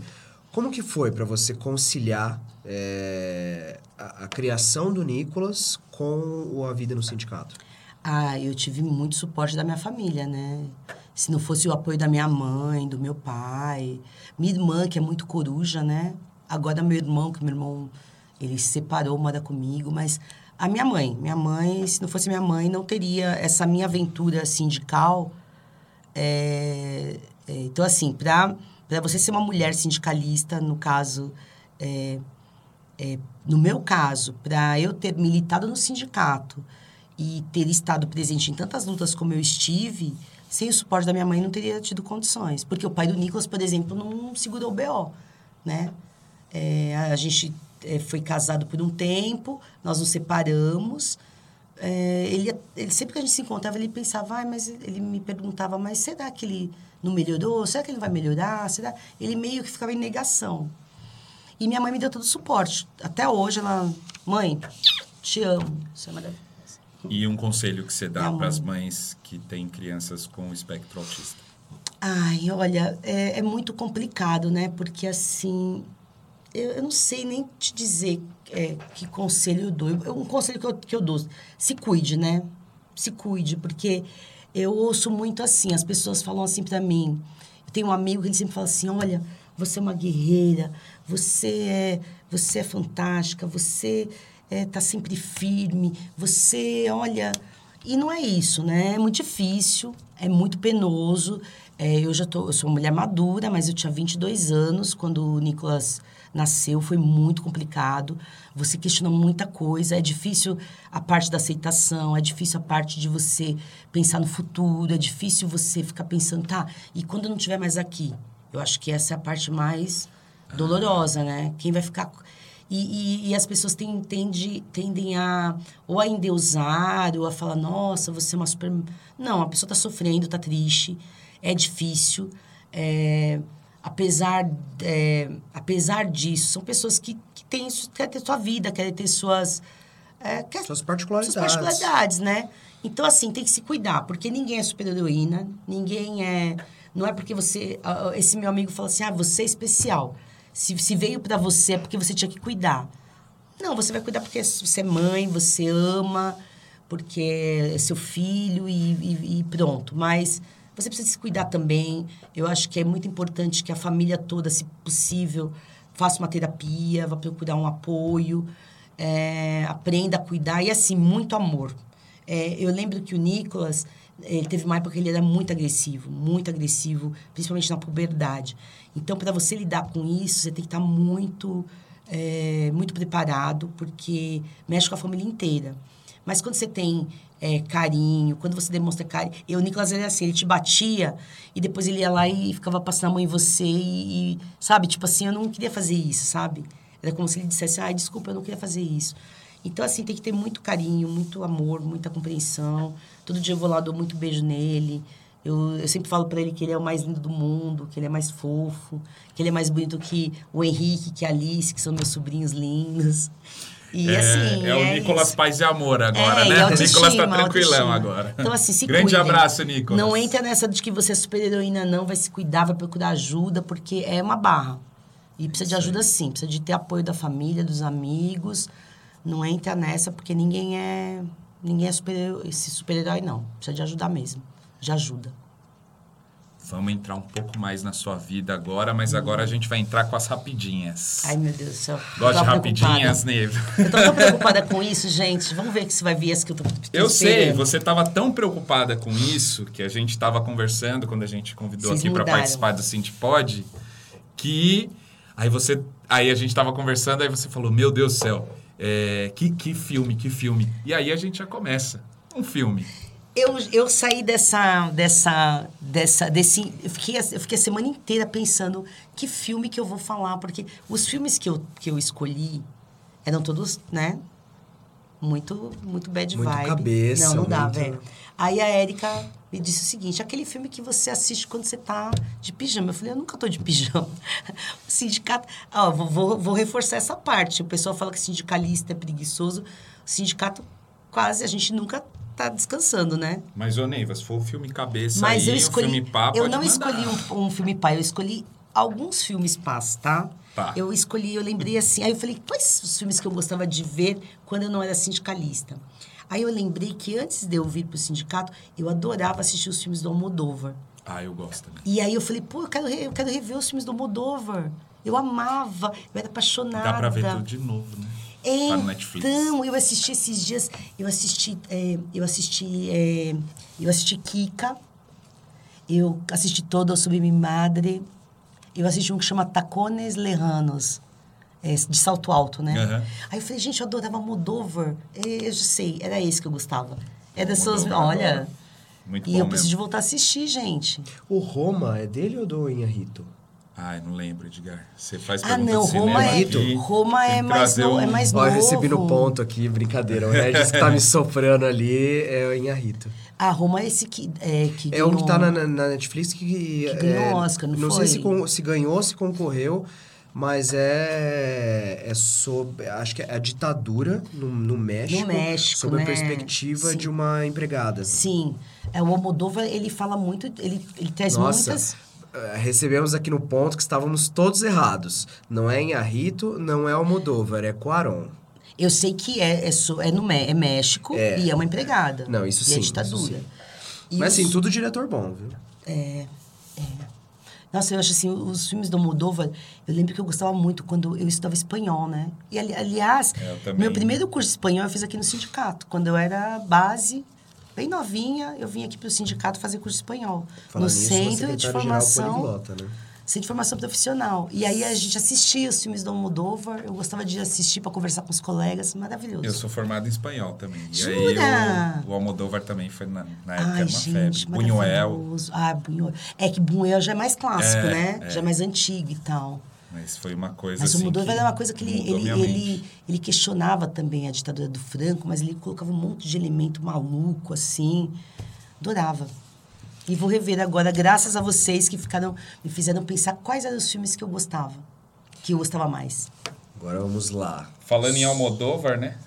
Como que foi para você conciliar é, a, a criação do Nicolas com a vida no sindicato? Ah, eu tive muito suporte da minha família, né? Se não fosse o apoio da minha mãe, do meu pai, minha irmã, que é muito coruja, né? Agora meu irmão, que meu irmão, ele se separou, mora comigo, mas a minha mãe, minha mãe, se não fosse minha mãe, não teria essa minha aventura sindical. É, é, então, assim, para você ser uma mulher sindicalista, no caso, é, é, no meu caso, para eu ter militado no sindicato e ter estado presente em tantas lutas como eu estive, sem o suporte da minha mãe não teria tido condições. Porque o pai do Nicolas, por exemplo, não segurou o BO, né? É, a gente é, foi casado por um tempo, nós nos separamos. É, ele, ele, sempre que a gente se encontrava, ele pensava, ah, mas ele me perguntava, mas será que ele não melhorou? Será que ele vai melhorar? Será? Ele meio que ficava em negação. E minha mãe me deu todo o suporte. Até hoje, ela, mãe, te amo. Isso é maravilhoso. E um conselho que você dá Minha para as mãe. mães que têm crianças com espectro autista? Ai, olha, é, é muito complicado, né? Porque assim, eu, eu não sei nem te dizer é, que conselho eu dou. Eu- Um conselho que eu, que eu dou, se cuide, né? Se cuide, porque eu ouço muito assim, as pessoas falam assim pra mim. Eu tenho um amigo que ele sempre fala assim: olha, você é uma guerreira, você é, você é fantástica, você é, tá sempre firme, você, olha. E não é isso, né? É muito difícil, é muito penoso. É, eu já tô, eu sou uma mulher madura, mas eu tinha 22 anos quando o Nicolas nasceu, foi muito complicado. Você questiona muita coisa, é difícil a parte da aceitação, é difícil a parte de você pensar no futuro, é difícil você ficar pensando, tá, e quando eu não estiver mais aqui? Eu acho que essa é a parte mais dolorosa, né? Quem vai ficar. E, e, e as pessoas têm, tende, tendem a ou a endeusar ou a falar, nossa, você é uma super. Não, a pessoa está sofrendo, está triste, é difícil. é, apesar, é, apesar disso, são pessoas que, que têm, querem ter sua vida, querem ter suas. É, quer- Suas particularidades. suas particularidades, né? Então, assim, tem que se cuidar, porque ninguém é super-heroína, ninguém é... Não é porque você... Esse meu amigo fala assim, ah, você é especial. Se, se veio pra você é porque você tinha que cuidar. Não, você vai cuidar porque você é mãe, você ama, porque é seu filho e, e- e pronto. Mas você precisa se cuidar também. Eu acho que é muito importante que a família toda, se possível, faça uma terapia, vá procurar um apoio, é, aprenda a cuidar e, assim, muito amor. É, eu lembro que o Nicolas, ele teve uma época que ele era muito agressivo, muito agressivo, principalmente na puberdade. Então, para você lidar com isso, você tem que estar muito, é, muito preparado, porque mexe com a família inteira. Mas quando você tem é, carinho, quando você demonstra carinho... Eu, o Nicolas era assim, ele te batia e depois ele ia lá e ficava passando a mão em você e, e, sabe? Tipo assim, eu não queria fazer isso, sabe? Era como se ele dissesse, ai, desculpa, eu não queria fazer isso. Então, assim, tem que ter muito carinho, muito amor, muita compreensão. Todo dia eu vou lá, dou muito beijo nele. Eu, eu sempre falo para ele que ele é o mais lindo do mundo, que ele é mais fofo, que ele é mais bonito que o Henrique, que a Alice, que são meus sobrinhos lindos. E é, assim. é o Nicolas isso. Paz e Amor agora, É, né? O Nicolas tá tranquilão agora. Então, assim, se Grande cuidem. abraço, Nicolas. Não entra nessa de que você é super heroína, não. Vai se cuidar, vai procurar ajuda, porque é uma barra. E precisa de ajuda sim. Precisa de ter apoio da família, dos amigos. Não entra nessa, porque ninguém é... Ninguém é super, esse super-herói, não. Precisa de ajudar mesmo. De ajuda. Vamos entrar um pouco mais na sua vida agora, mas agora a gente vai entrar com as rapidinhas. Ai, meu Deus do céu. Gosta de tava rapidinhas. Neve? Eu tô tão preocupada com isso, gente. Vamos ver que se vai vir essa que eu tô, tô Eu sei, você estava tão preocupada com isso que a gente estava conversando quando a gente convidou Vocês aqui para participar do Sintipod, que aí você, aí a gente estava conversando, aí você falou, meu Deus do céu, é, que, que filme, que filme. E aí a gente já começa. Um filme. Eu, eu saí dessa, dessa, dessa, desse, eu fiquei, eu fiquei a semana inteira pensando que filme que eu vou falar, porque os filmes que eu, que eu escolhi eram todos, né, muito, muito bad Muito vibe. cabeça, Não, não dá, muito- velho. Aí a Érica me disse o seguinte, aquele filme que você assiste quando você tá de pijama. Eu falei, eu nunca tô de pijama. O sindicato... Ó, vou, vou, vou reforçar essa parte. O pessoal fala que sindicalista é preguiçoso. O sindicato quase, a gente nunca tá descansando, né? Mas, ô Neiva, se for o filme cabeça Mas aí, eu escolhi. um filme pá, eu não mandar. escolhi um, um filme pai, eu escolhi alguns filmes pás, tá? Tá. Eu escolhi, eu lembrei assim. Aí eu falei, quais os filmes que eu gostava de ver quando eu não era sindicalista? Aí eu lembrei que antes de eu vir pro sindicato, eu adorava assistir os filmes do Almodóvar. Ah, eu gosto também. E aí eu falei, pô, eu quero, eu quero rever os filmes do Almodóvar. Eu amava, eu era apaixonada. Dá pra ver tudo de novo, né? Tá no Netflix. Então, eu assisti esses dias, eu assisti, é, eu assisti, é, eu assisti Kika, eu assisti todo sobre mi madre, eu assisti um que chama Tacones Lejanos, é, de salto alto, né? Aham. Aí eu falei, gente, eu adorava Moldover, É, eu já sei, era esse que eu gostava. É dessas, olha. Muito e bom eu preciso de mesmo. voltar a assistir, gente. O Roma é dele ou do Inharito? Ai, não lembro, Edgar. Você faz Ah, pergunta não, de Roma é, aqui, Roma é mais, no, um- é mais Ó, novo. eu recebi no ponto aqui, brincadeira. O Regis que tá me soprando ali é o Inharito. Ah, Roma é esse que... É, que É um que ganhou- tá na, na- Netflix que... Que ganhou é, Oscar, não Não foi? sei se, se ganhou, se concorreu, mas é, é sobre... Acho que é a ditadura no, no México. No México, Sobre né? a perspectiva Sim. de uma empregada. Sim. É, o Almodóvar, ele fala muito, ele, ele traz Nossa, muitas... eh, recebemos aqui no ponto que estávamos todos errados. Não é Inharito, não é Almodóvar, é Cuarón. Eu sei que é, é, so- é no Mé- é México É. e é uma empregada. Não, isso e sim, é isso ditadura. sim. E Mas os- assim, tudo diretor bom, viu? Nossa, eu acho assim, os filmes do Almodóvar, eu lembro que eu gostava muito quando eu estudava espanhol, né? E, ali- aliás, É, meu primeiro curso de espanhol eu fiz aqui no sindicato. Quando eu era base, bem novinha, eu vim aqui para o sindicato fazer curso de espanhol. Falando no nisso, Centro de Formação... poliglota, né? Centro de Formação Profissional. E aí a gente assistia os filmes do Almodóvar. Eu gostava de assistir para conversar com os colegas. Maravilhoso. Eu sou formado em espanhol também. E aí Jura? o, o Almodóvar também foi na, na época Ai, uma gente, febre. Buñuel, maravilhoso. Ah, Buñuel. É que Buñuel já é mais clássico, É, né? é. Já é mais antigo e tal. Mas foi uma coisa Mas assim o Almodóvar que era uma coisa que ele, ele, ele, ele questionava também a ditadura do Franco, mas ele colocava um monte de elemento maluco, assim. Adorava. E vou rever agora, graças a vocês que ficaram, me fizeram pensar quais eram os filmes que eu gostava. Que eu gostava mais. Agora vamos lá. Falando em Almodóvar, né?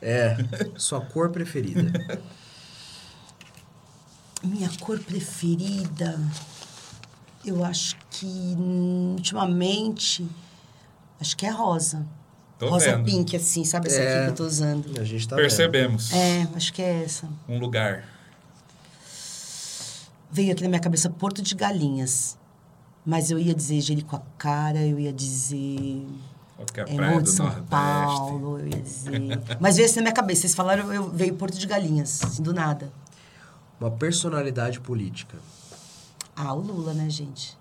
É, sua cor preferida. Minha cor preferida, eu acho que hum, ultimamente, acho que é rosa. Tô rosa vendo. pink, assim, sabe essa É. aqui que eu tô usando? A gente tá Percebemos É, acho que é essa. um lugar. Veio aqui na minha cabeça Porto de Galinhas. Mas eu ia dizer Jericoacoara, eu ia dizer Qual que é a é, praia Morro do de São Nordeste? Paulo, eu ia dizer... Mas veio assim na minha cabeça. Vocês falaram, eu veio Porto de Galinhas, assim, do nada. vendo. Uma personalidade política. Ah, o Lula, né, gente?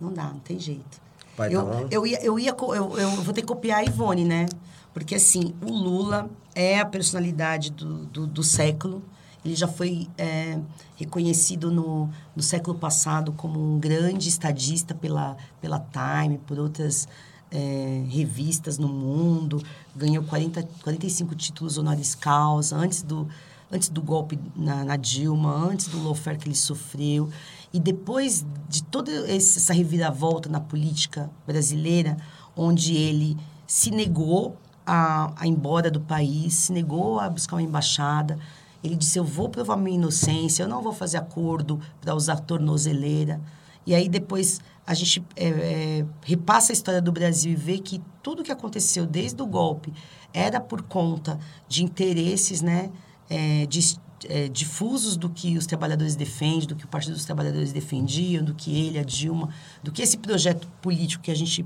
Não dá, não tem jeito. Vai eu, tá eu, ia, eu, ia, eu, eu vou ter que copiar a Ivone, né? Porque, assim, o Lula é a personalidade do, do, do século. Ele já foi é, reconhecido no, no século passado como um grande estadista pela, pela Time, por outras é, revistas no mundo, ganhou 40, 45 títulos honoris causa, antes do, antes do golpe na, na Dilma, antes do lawfare que ele sofreu. E depois de toda essa reviravolta na política brasileira, onde ele se negou a, a ir embora do país, se negou a buscar uma embaixada, ele disse: Eu vou provar minha inocência, eu não vou fazer acordo para usar tornozeleira. E aí depois a gente é, é, repassa a história do Brasil e vê que tudo que aconteceu desde o golpe era por conta de interesses né, é, de, é, difusos do que os trabalhadores defendem, do que o Partido dos Trabalhadores defendiam, do que ele, a Dilma, do que esse projeto político que a gente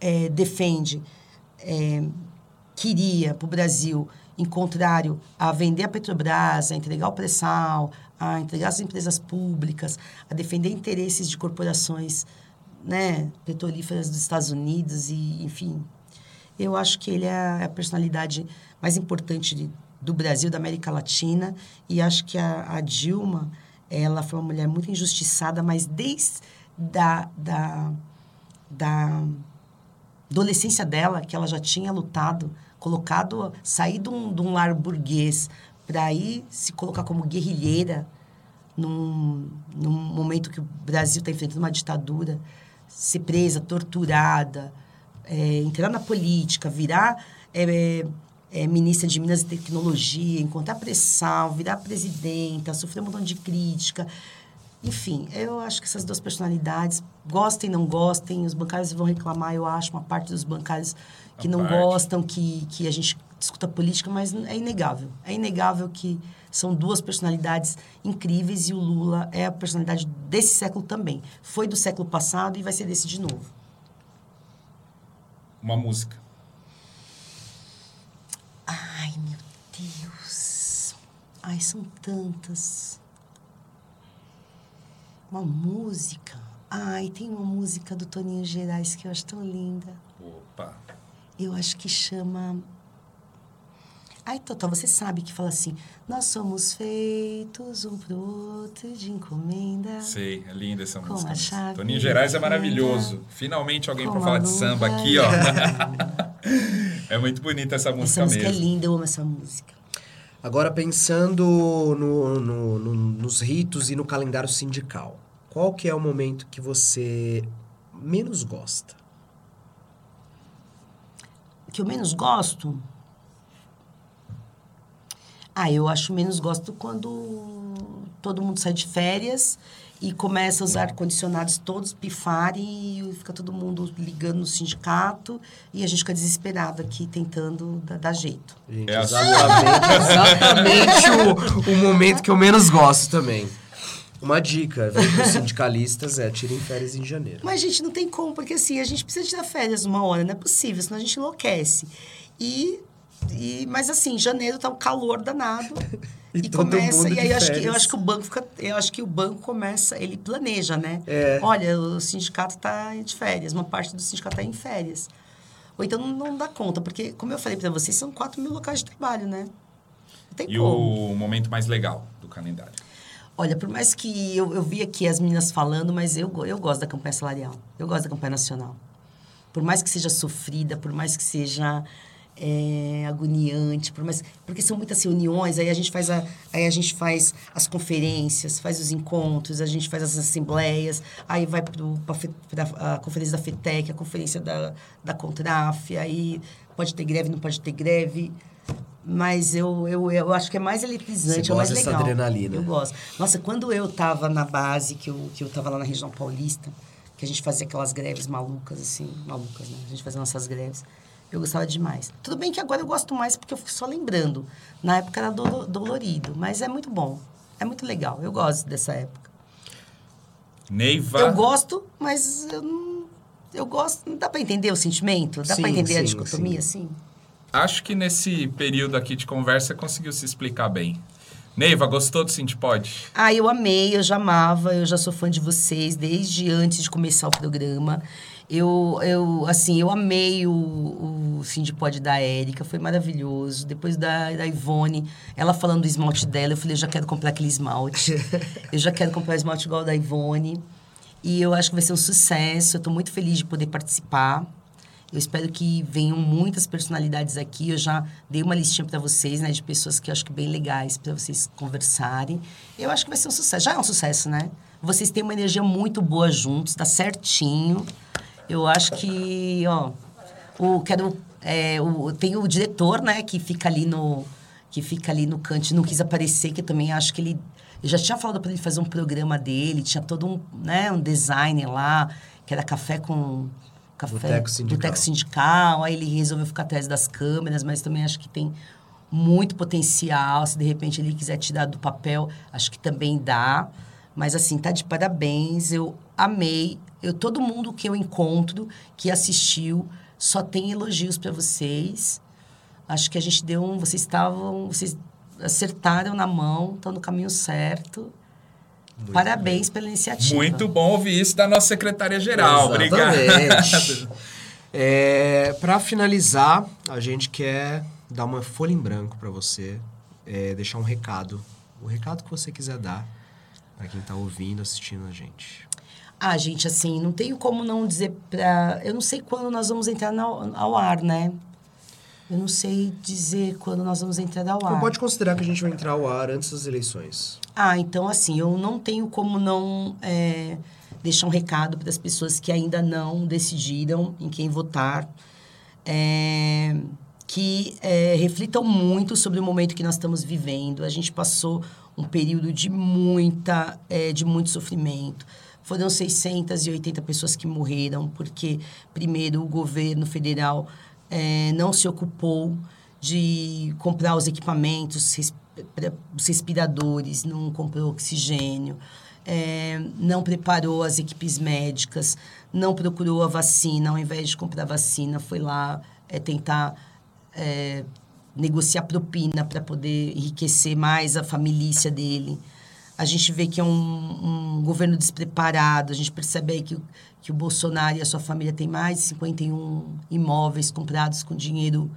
é, defende é, queria para o Brasil em contrário a vender a Petrobras, a entregar o pré-sal, a entregar as empresas públicas, a defender interesses de corporações né, petrolíferas dos Estados Unidos e, enfim. Eu acho que ele é a personalidade mais importante de, do Brasil, da América Latina, e acho que a, a, Dilma, ela foi uma mulher muito injustiçada, mas desde da, da, da adolescência dela, que ela já tinha lutado colocado, sair de um, de um lar burguês para ir se colocar como guerrilheira num, num momento que o Brasil está enfrentando uma ditadura, ser presa, torturada, é, entrar na política, virar é, é, ministra de Minas e Tecnologia, encontrar pressão, virar presidenta, sofrer um montão de crítica. Enfim, eu acho que essas duas personalidades, gostem, não gostem, os bancários vão reclamar, eu acho, uma parte dos bancários que a não parte. gostam que, que a gente discuta política, mas é inegável. É inegável que são duas personalidades incríveis e o Lula é a personalidade desse século também. Foi do século passado e vai ser desse de novo. Uma música. Ai, meu Deus. Ai, são tantas uma música. Ai, tem uma música do Toninho Gerais que eu acho tão linda. Opa! Eu acho que chama. Ai, Totó, você sabe que fala assim: Nós somos feitos um pro outro de encomenda. Sei, é linda essa música. Toninho Gerais é maravilhoso. Finalmente alguém para falar de samba aqui, ó. é muito bonita essa música mesmo. Essa música é linda, eu amo essa música. Agora, pensando no, no, no, nos ritos e no calendário sindical, qual que é o momento que você menos gosta? Que eu menos gosto? Ah, eu acho menos gosto quando todo mundo sai de férias e começa os ar-condicionados todos pifarem e fica todo mundo ligando no sindicato e a gente fica desesperado aqui tentando dar, dar jeito. Gente, é exatamente, exatamente o, o momento que eu menos gosto também. Uma dica para os sindicalistas é tirem férias em janeiro. Mas, gente, não tem como, porque assim, a gente precisa tirar férias uma hora, não é possível, senão a gente enlouquece. E, e mas assim, janeiro tá um calor danado. E, e começa, e aí eu acho, que, eu acho que o banco fica, eu acho que o banco começa, ele planeja, né? É. Olha, o sindicato está de férias, uma parte do sindicato está em férias. Ou então não, não, dá conta, porque, como eu falei para vocês, são 4 mil locais de trabalho, né? Não tem e como. o momento mais legal do calendário? Olha, por mais que eu, eu vi aqui as meninas falando, mas eu, eu gosto da campanha salarial. Eu gosto da campanha nacional. Por mais que seja sofrida, por mais que seja é, agoniante, por mais, porque são muitas reuniões, aí a gente faz a, aí a gente faz as conferências, faz os encontros, a gente faz as assembleias, aí vai para a conferência da FETEC, a conferência da, da Contraf, aí pode ter greve, não pode ter greve. Mas eu, eu, eu acho que é mais eletrizante, é mais legal. Adrenalina. Eu gosto. Nossa, quando eu estava na base, que eu, que eu tava lá na região paulista, que a gente fazia aquelas greves malucas, assim, malucas, né? A gente fazia nossas greves. Eu gostava demais. Tudo bem que agora eu gosto mais porque eu fico só lembrando. Na época era do, dolorido, mas é muito bom. É muito legal. Eu gosto dessa época. Neiva. Eu gosto, mas eu não. Eu gosto. Não dá para entender o sentimento? Dá para entender sim, a dicotomia, sim. assim? Acho que nesse período aqui de conversa conseguiu se explicar bem. Neiva, gostou do Sintipod? Ah, eu amei, eu já amava, eu já sou fã de vocês desde antes de começar o programa. Eu, eu assim, eu amei o, o Sintipod da Érica, foi maravilhoso. Depois da, da Ivone, ela falando do esmalte dela, eu falei, eu já quero comprar aquele esmalte. eu já quero comprar esmalte igual da Ivone. E eu acho que vai ser um sucesso, eu estou muito feliz de poder participar. Eu espero que venham muitas personalidades aqui. Eu já dei uma listinha para vocês, né, de pessoas que eu acho que bem legais para vocês conversarem. Eu acho que vai ser um sucesso. Já é um sucesso, né? Vocês têm uma energia muito boa juntos, tá certinho. Eu acho que, ó, o quero é, o, tem o diretor, né, que fica ali no que fica ali no canto, não quis aparecer, que eu também acho que ele eu já tinha falado para ele fazer um programa dele, tinha todo um, né, um design lá, que era café com café Boteco sindical. boteco sindical. Aí ele resolveu ficar atrás das câmeras, mas também acho que tem muito potencial. Se de repente ele quiser tirar do papel, acho que também dá. Mas assim, tá de parabéns. Eu amei. Eu todo mundo que eu encontro que assistiu só tem elogios para vocês. Acho que a gente deu um, vocês estavam, vocês acertaram na mão, estão no caminho certo. Parabéns pela iniciativa. Muito bom ouvir isso da nossa secretária-geral. Obrigado. Exatamente. é, para finalizar, a gente quer dar uma folha em branco para você, é, deixar um recado. O recado que você quiser dar para quem tá ouvindo, assistindo a gente. Ah, gente, assim, não tenho como não dizer pra. Eu não sei quando nós vamos entrar no, ao ar, né? Eu não sei dizer quando nós vamos entrar ao ar. Então pode considerar que a gente vai entrar ao ar antes das eleições. Ah, então assim, eu não tenho como não é, deixar um recado para as pessoas que ainda não decidiram em quem votar. É, que é, reflitam muito sobre o momento que nós estamos vivendo. A gente passou um período de muita, é, de muito sofrimento. Foram 680 pessoas que morreram porque, primeiro, o governo federal é, não se ocupou de comprar os equipamentos, os respiradores, não comprou oxigênio, é, não preparou as equipes médicas, não procurou a vacina, ao invés de comprar vacina, foi lá é, tentar negociar propina para poder enriquecer mais a família dele. A gente vê que é um, um governo despreparado, a gente percebe aí que, que o Bolsonaro e a sua família têm mais de 51 imóveis comprados com dinheiro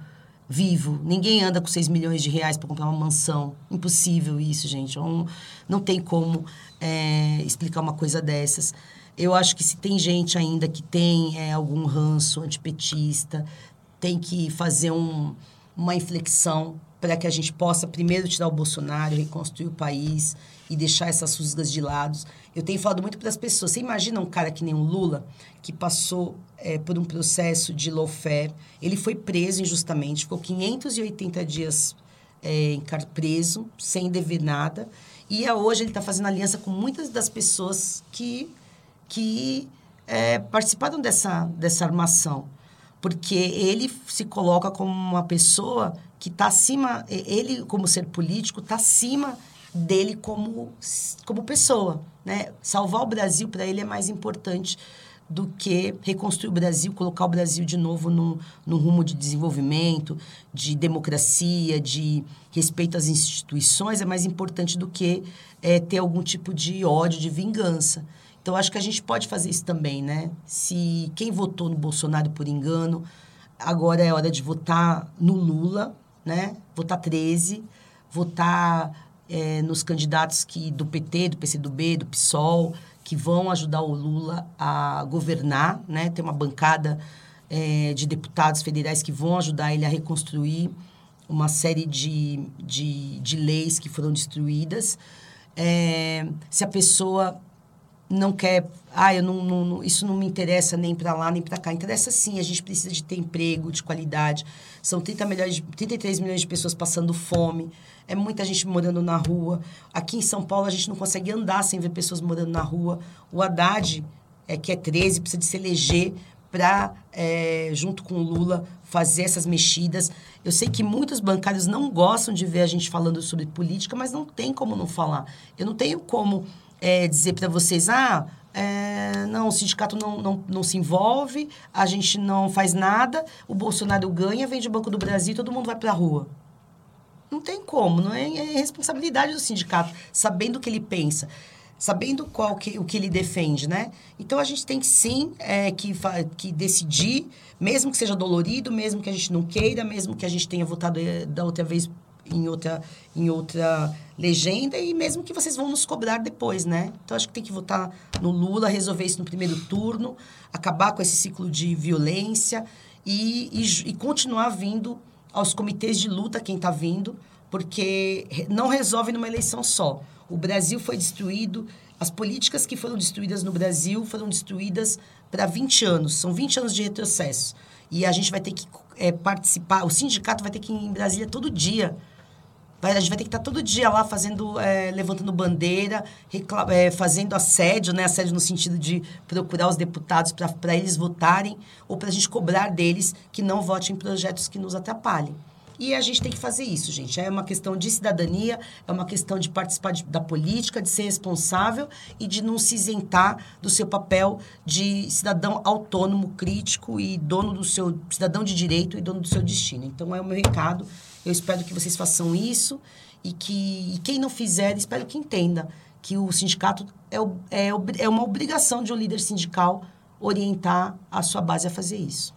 vivo. Ninguém anda com 6 milhões de reais para comprar uma mansão. Impossível isso, gente. Não, não tem como é, explicar uma coisa dessas. Eu acho que se tem gente ainda que tem é, algum ranço antipetista, tem que fazer um, uma inflexão para que a gente possa primeiro tirar o Bolsonaro, reconstruir o país e deixar essas rusgas de lado. Eu tenho falado muito para as pessoas. Você imagina um cara que nem o Lula, que passou é, por um processo de lawfare. Ele foi preso injustamente, ficou 580 dias é, preso, sem dever nada. E hoje ele está fazendo aliança com muitas das pessoas que, que é, participaram dessa, dessa armação. Porque ele se coloca como uma pessoa que está acima, ele, como ser político, está acima dele como, como pessoa. Né? Salvar o Brasil, para ele, é mais importante do que reconstruir o Brasil, colocar o Brasil de novo num, num rumo de desenvolvimento, de democracia, de respeito às instituições, é mais importante do que é, ter algum tipo de ódio, de vingança. Então, acho que a gente pode fazer isso também, né? Se quem votou no Bolsonaro por engano, agora é hora de votar no Lula, né? Votar 13, votar é, nos candidatos que do PT, do PCdoB, do PSOL, que vão ajudar o Lula a governar, né? Tem uma bancada é, de deputados federais que vão ajudar ele a reconstruir uma série de, de, de leis que foram destruídas. É, se a pessoa não quer, ah, eu não, não isso não me interessa nem para lá nem para cá. Interessa sim, a gente precisa de ter emprego de qualidade. São 30 milhões, 33 milhões de pessoas passando fome. É muita gente morando na rua. Aqui em São Paulo a gente não consegue andar sem ver pessoas morando na rua. O Haddad, é, que é 13, precisa de se eleger para, é, junto com o Lula, fazer essas mexidas. Eu sei que muitos bancários não gostam de ver a gente falando sobre política, mas não tem como não falar. Eu não tenho como é, dizer para vocês, ah, é, não, o sindicato não, não, não se envolve, a gente não faz nada, o Bolsonaro ganha, vende o Banco do Brasil, todo mundo vai para a rua. Não tem como, não é, é responsabilidade do sindicato, sabendo o que ele pensa, sabendo qual que, o que ele defende, né? Então a gente tem sim é, que, que decidir, mesmo que seja dolorido, mesmo que a gente não queira, mesmo que a gente tenha votado é, da outra vez em outra, em outra legenda e mesmo que vocês vão nos cobrar depois, né? Então acho que tem que votar no Lula, resolver isso no primeiro turno, acabar com esse ciclo de violência e, e, e continuar vindo aos comitês de luta quem está vindo, porque não resolve numa eleição só. O Brasil foi destruído, as políticas que foram destruídas no Brasil foram destruídas para 20 anos, são 20 anos de retrocesso. E a gente vai ter que é, participar, o sindicato vai ter que ir em Brasília todo dia Vai, a gente vai ter que estar todo dia lá fazendo, é, levantando bandeira, é, fazendo assédio, né? Assédio no sentido de procurar os deputados para eles votarem ou para a gente cobrar deles que não votem em projetos que nos atrapalhem. E a gente tem que fazer isso, gente. É uma questão de cidadania, é uma questão de participar de, da política, de ser responsável e de não se isentar do seu papel de cidadão autônomo, crítico e dono do seu cidadão de direito e dono do seu destino. Então é o meu recado. Eu espero que vocês façam isso e que e quem não fizer, espero que entenda que o sindicato é, é, é uma obrigação de um líder sindical orientar a sua base a fazer isso.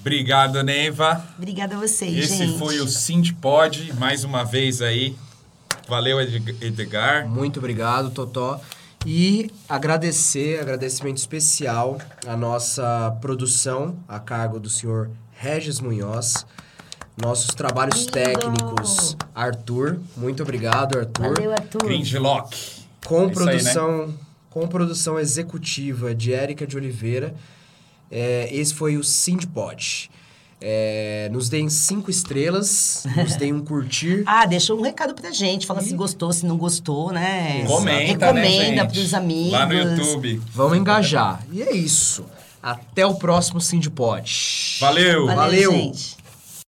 Obrigado, Neiva. Obrigada a vocês, Esse gente. foi o Sindpod, mais uma vez aí. Valeu, Edgar. Muito obrigado, Totó. E agradecer, agradecimento especial à nossa produção, a cargo do senhor Regis Munhoz. Nossos trabalhos Lindo. técnicos, Arthur. Muito obrigado, Arthur. Valeu, Arthur. Cringelock. Com É isso aí, né? produção, com produção executiva de Érica de Oliveira. É, esse foi o Sindpod. É, nos deem cinco estrelas, nos deem um curtir. Ah, deixa um recado pra gente. Fala se gostou, se não gostou, né? Comenta, né, Recomenda gente? pros amigos. Lá no YouTube. Vamos engajar. E é isso. Até o próximo Sindpod. Valeu. Valeu, Valeu. gente.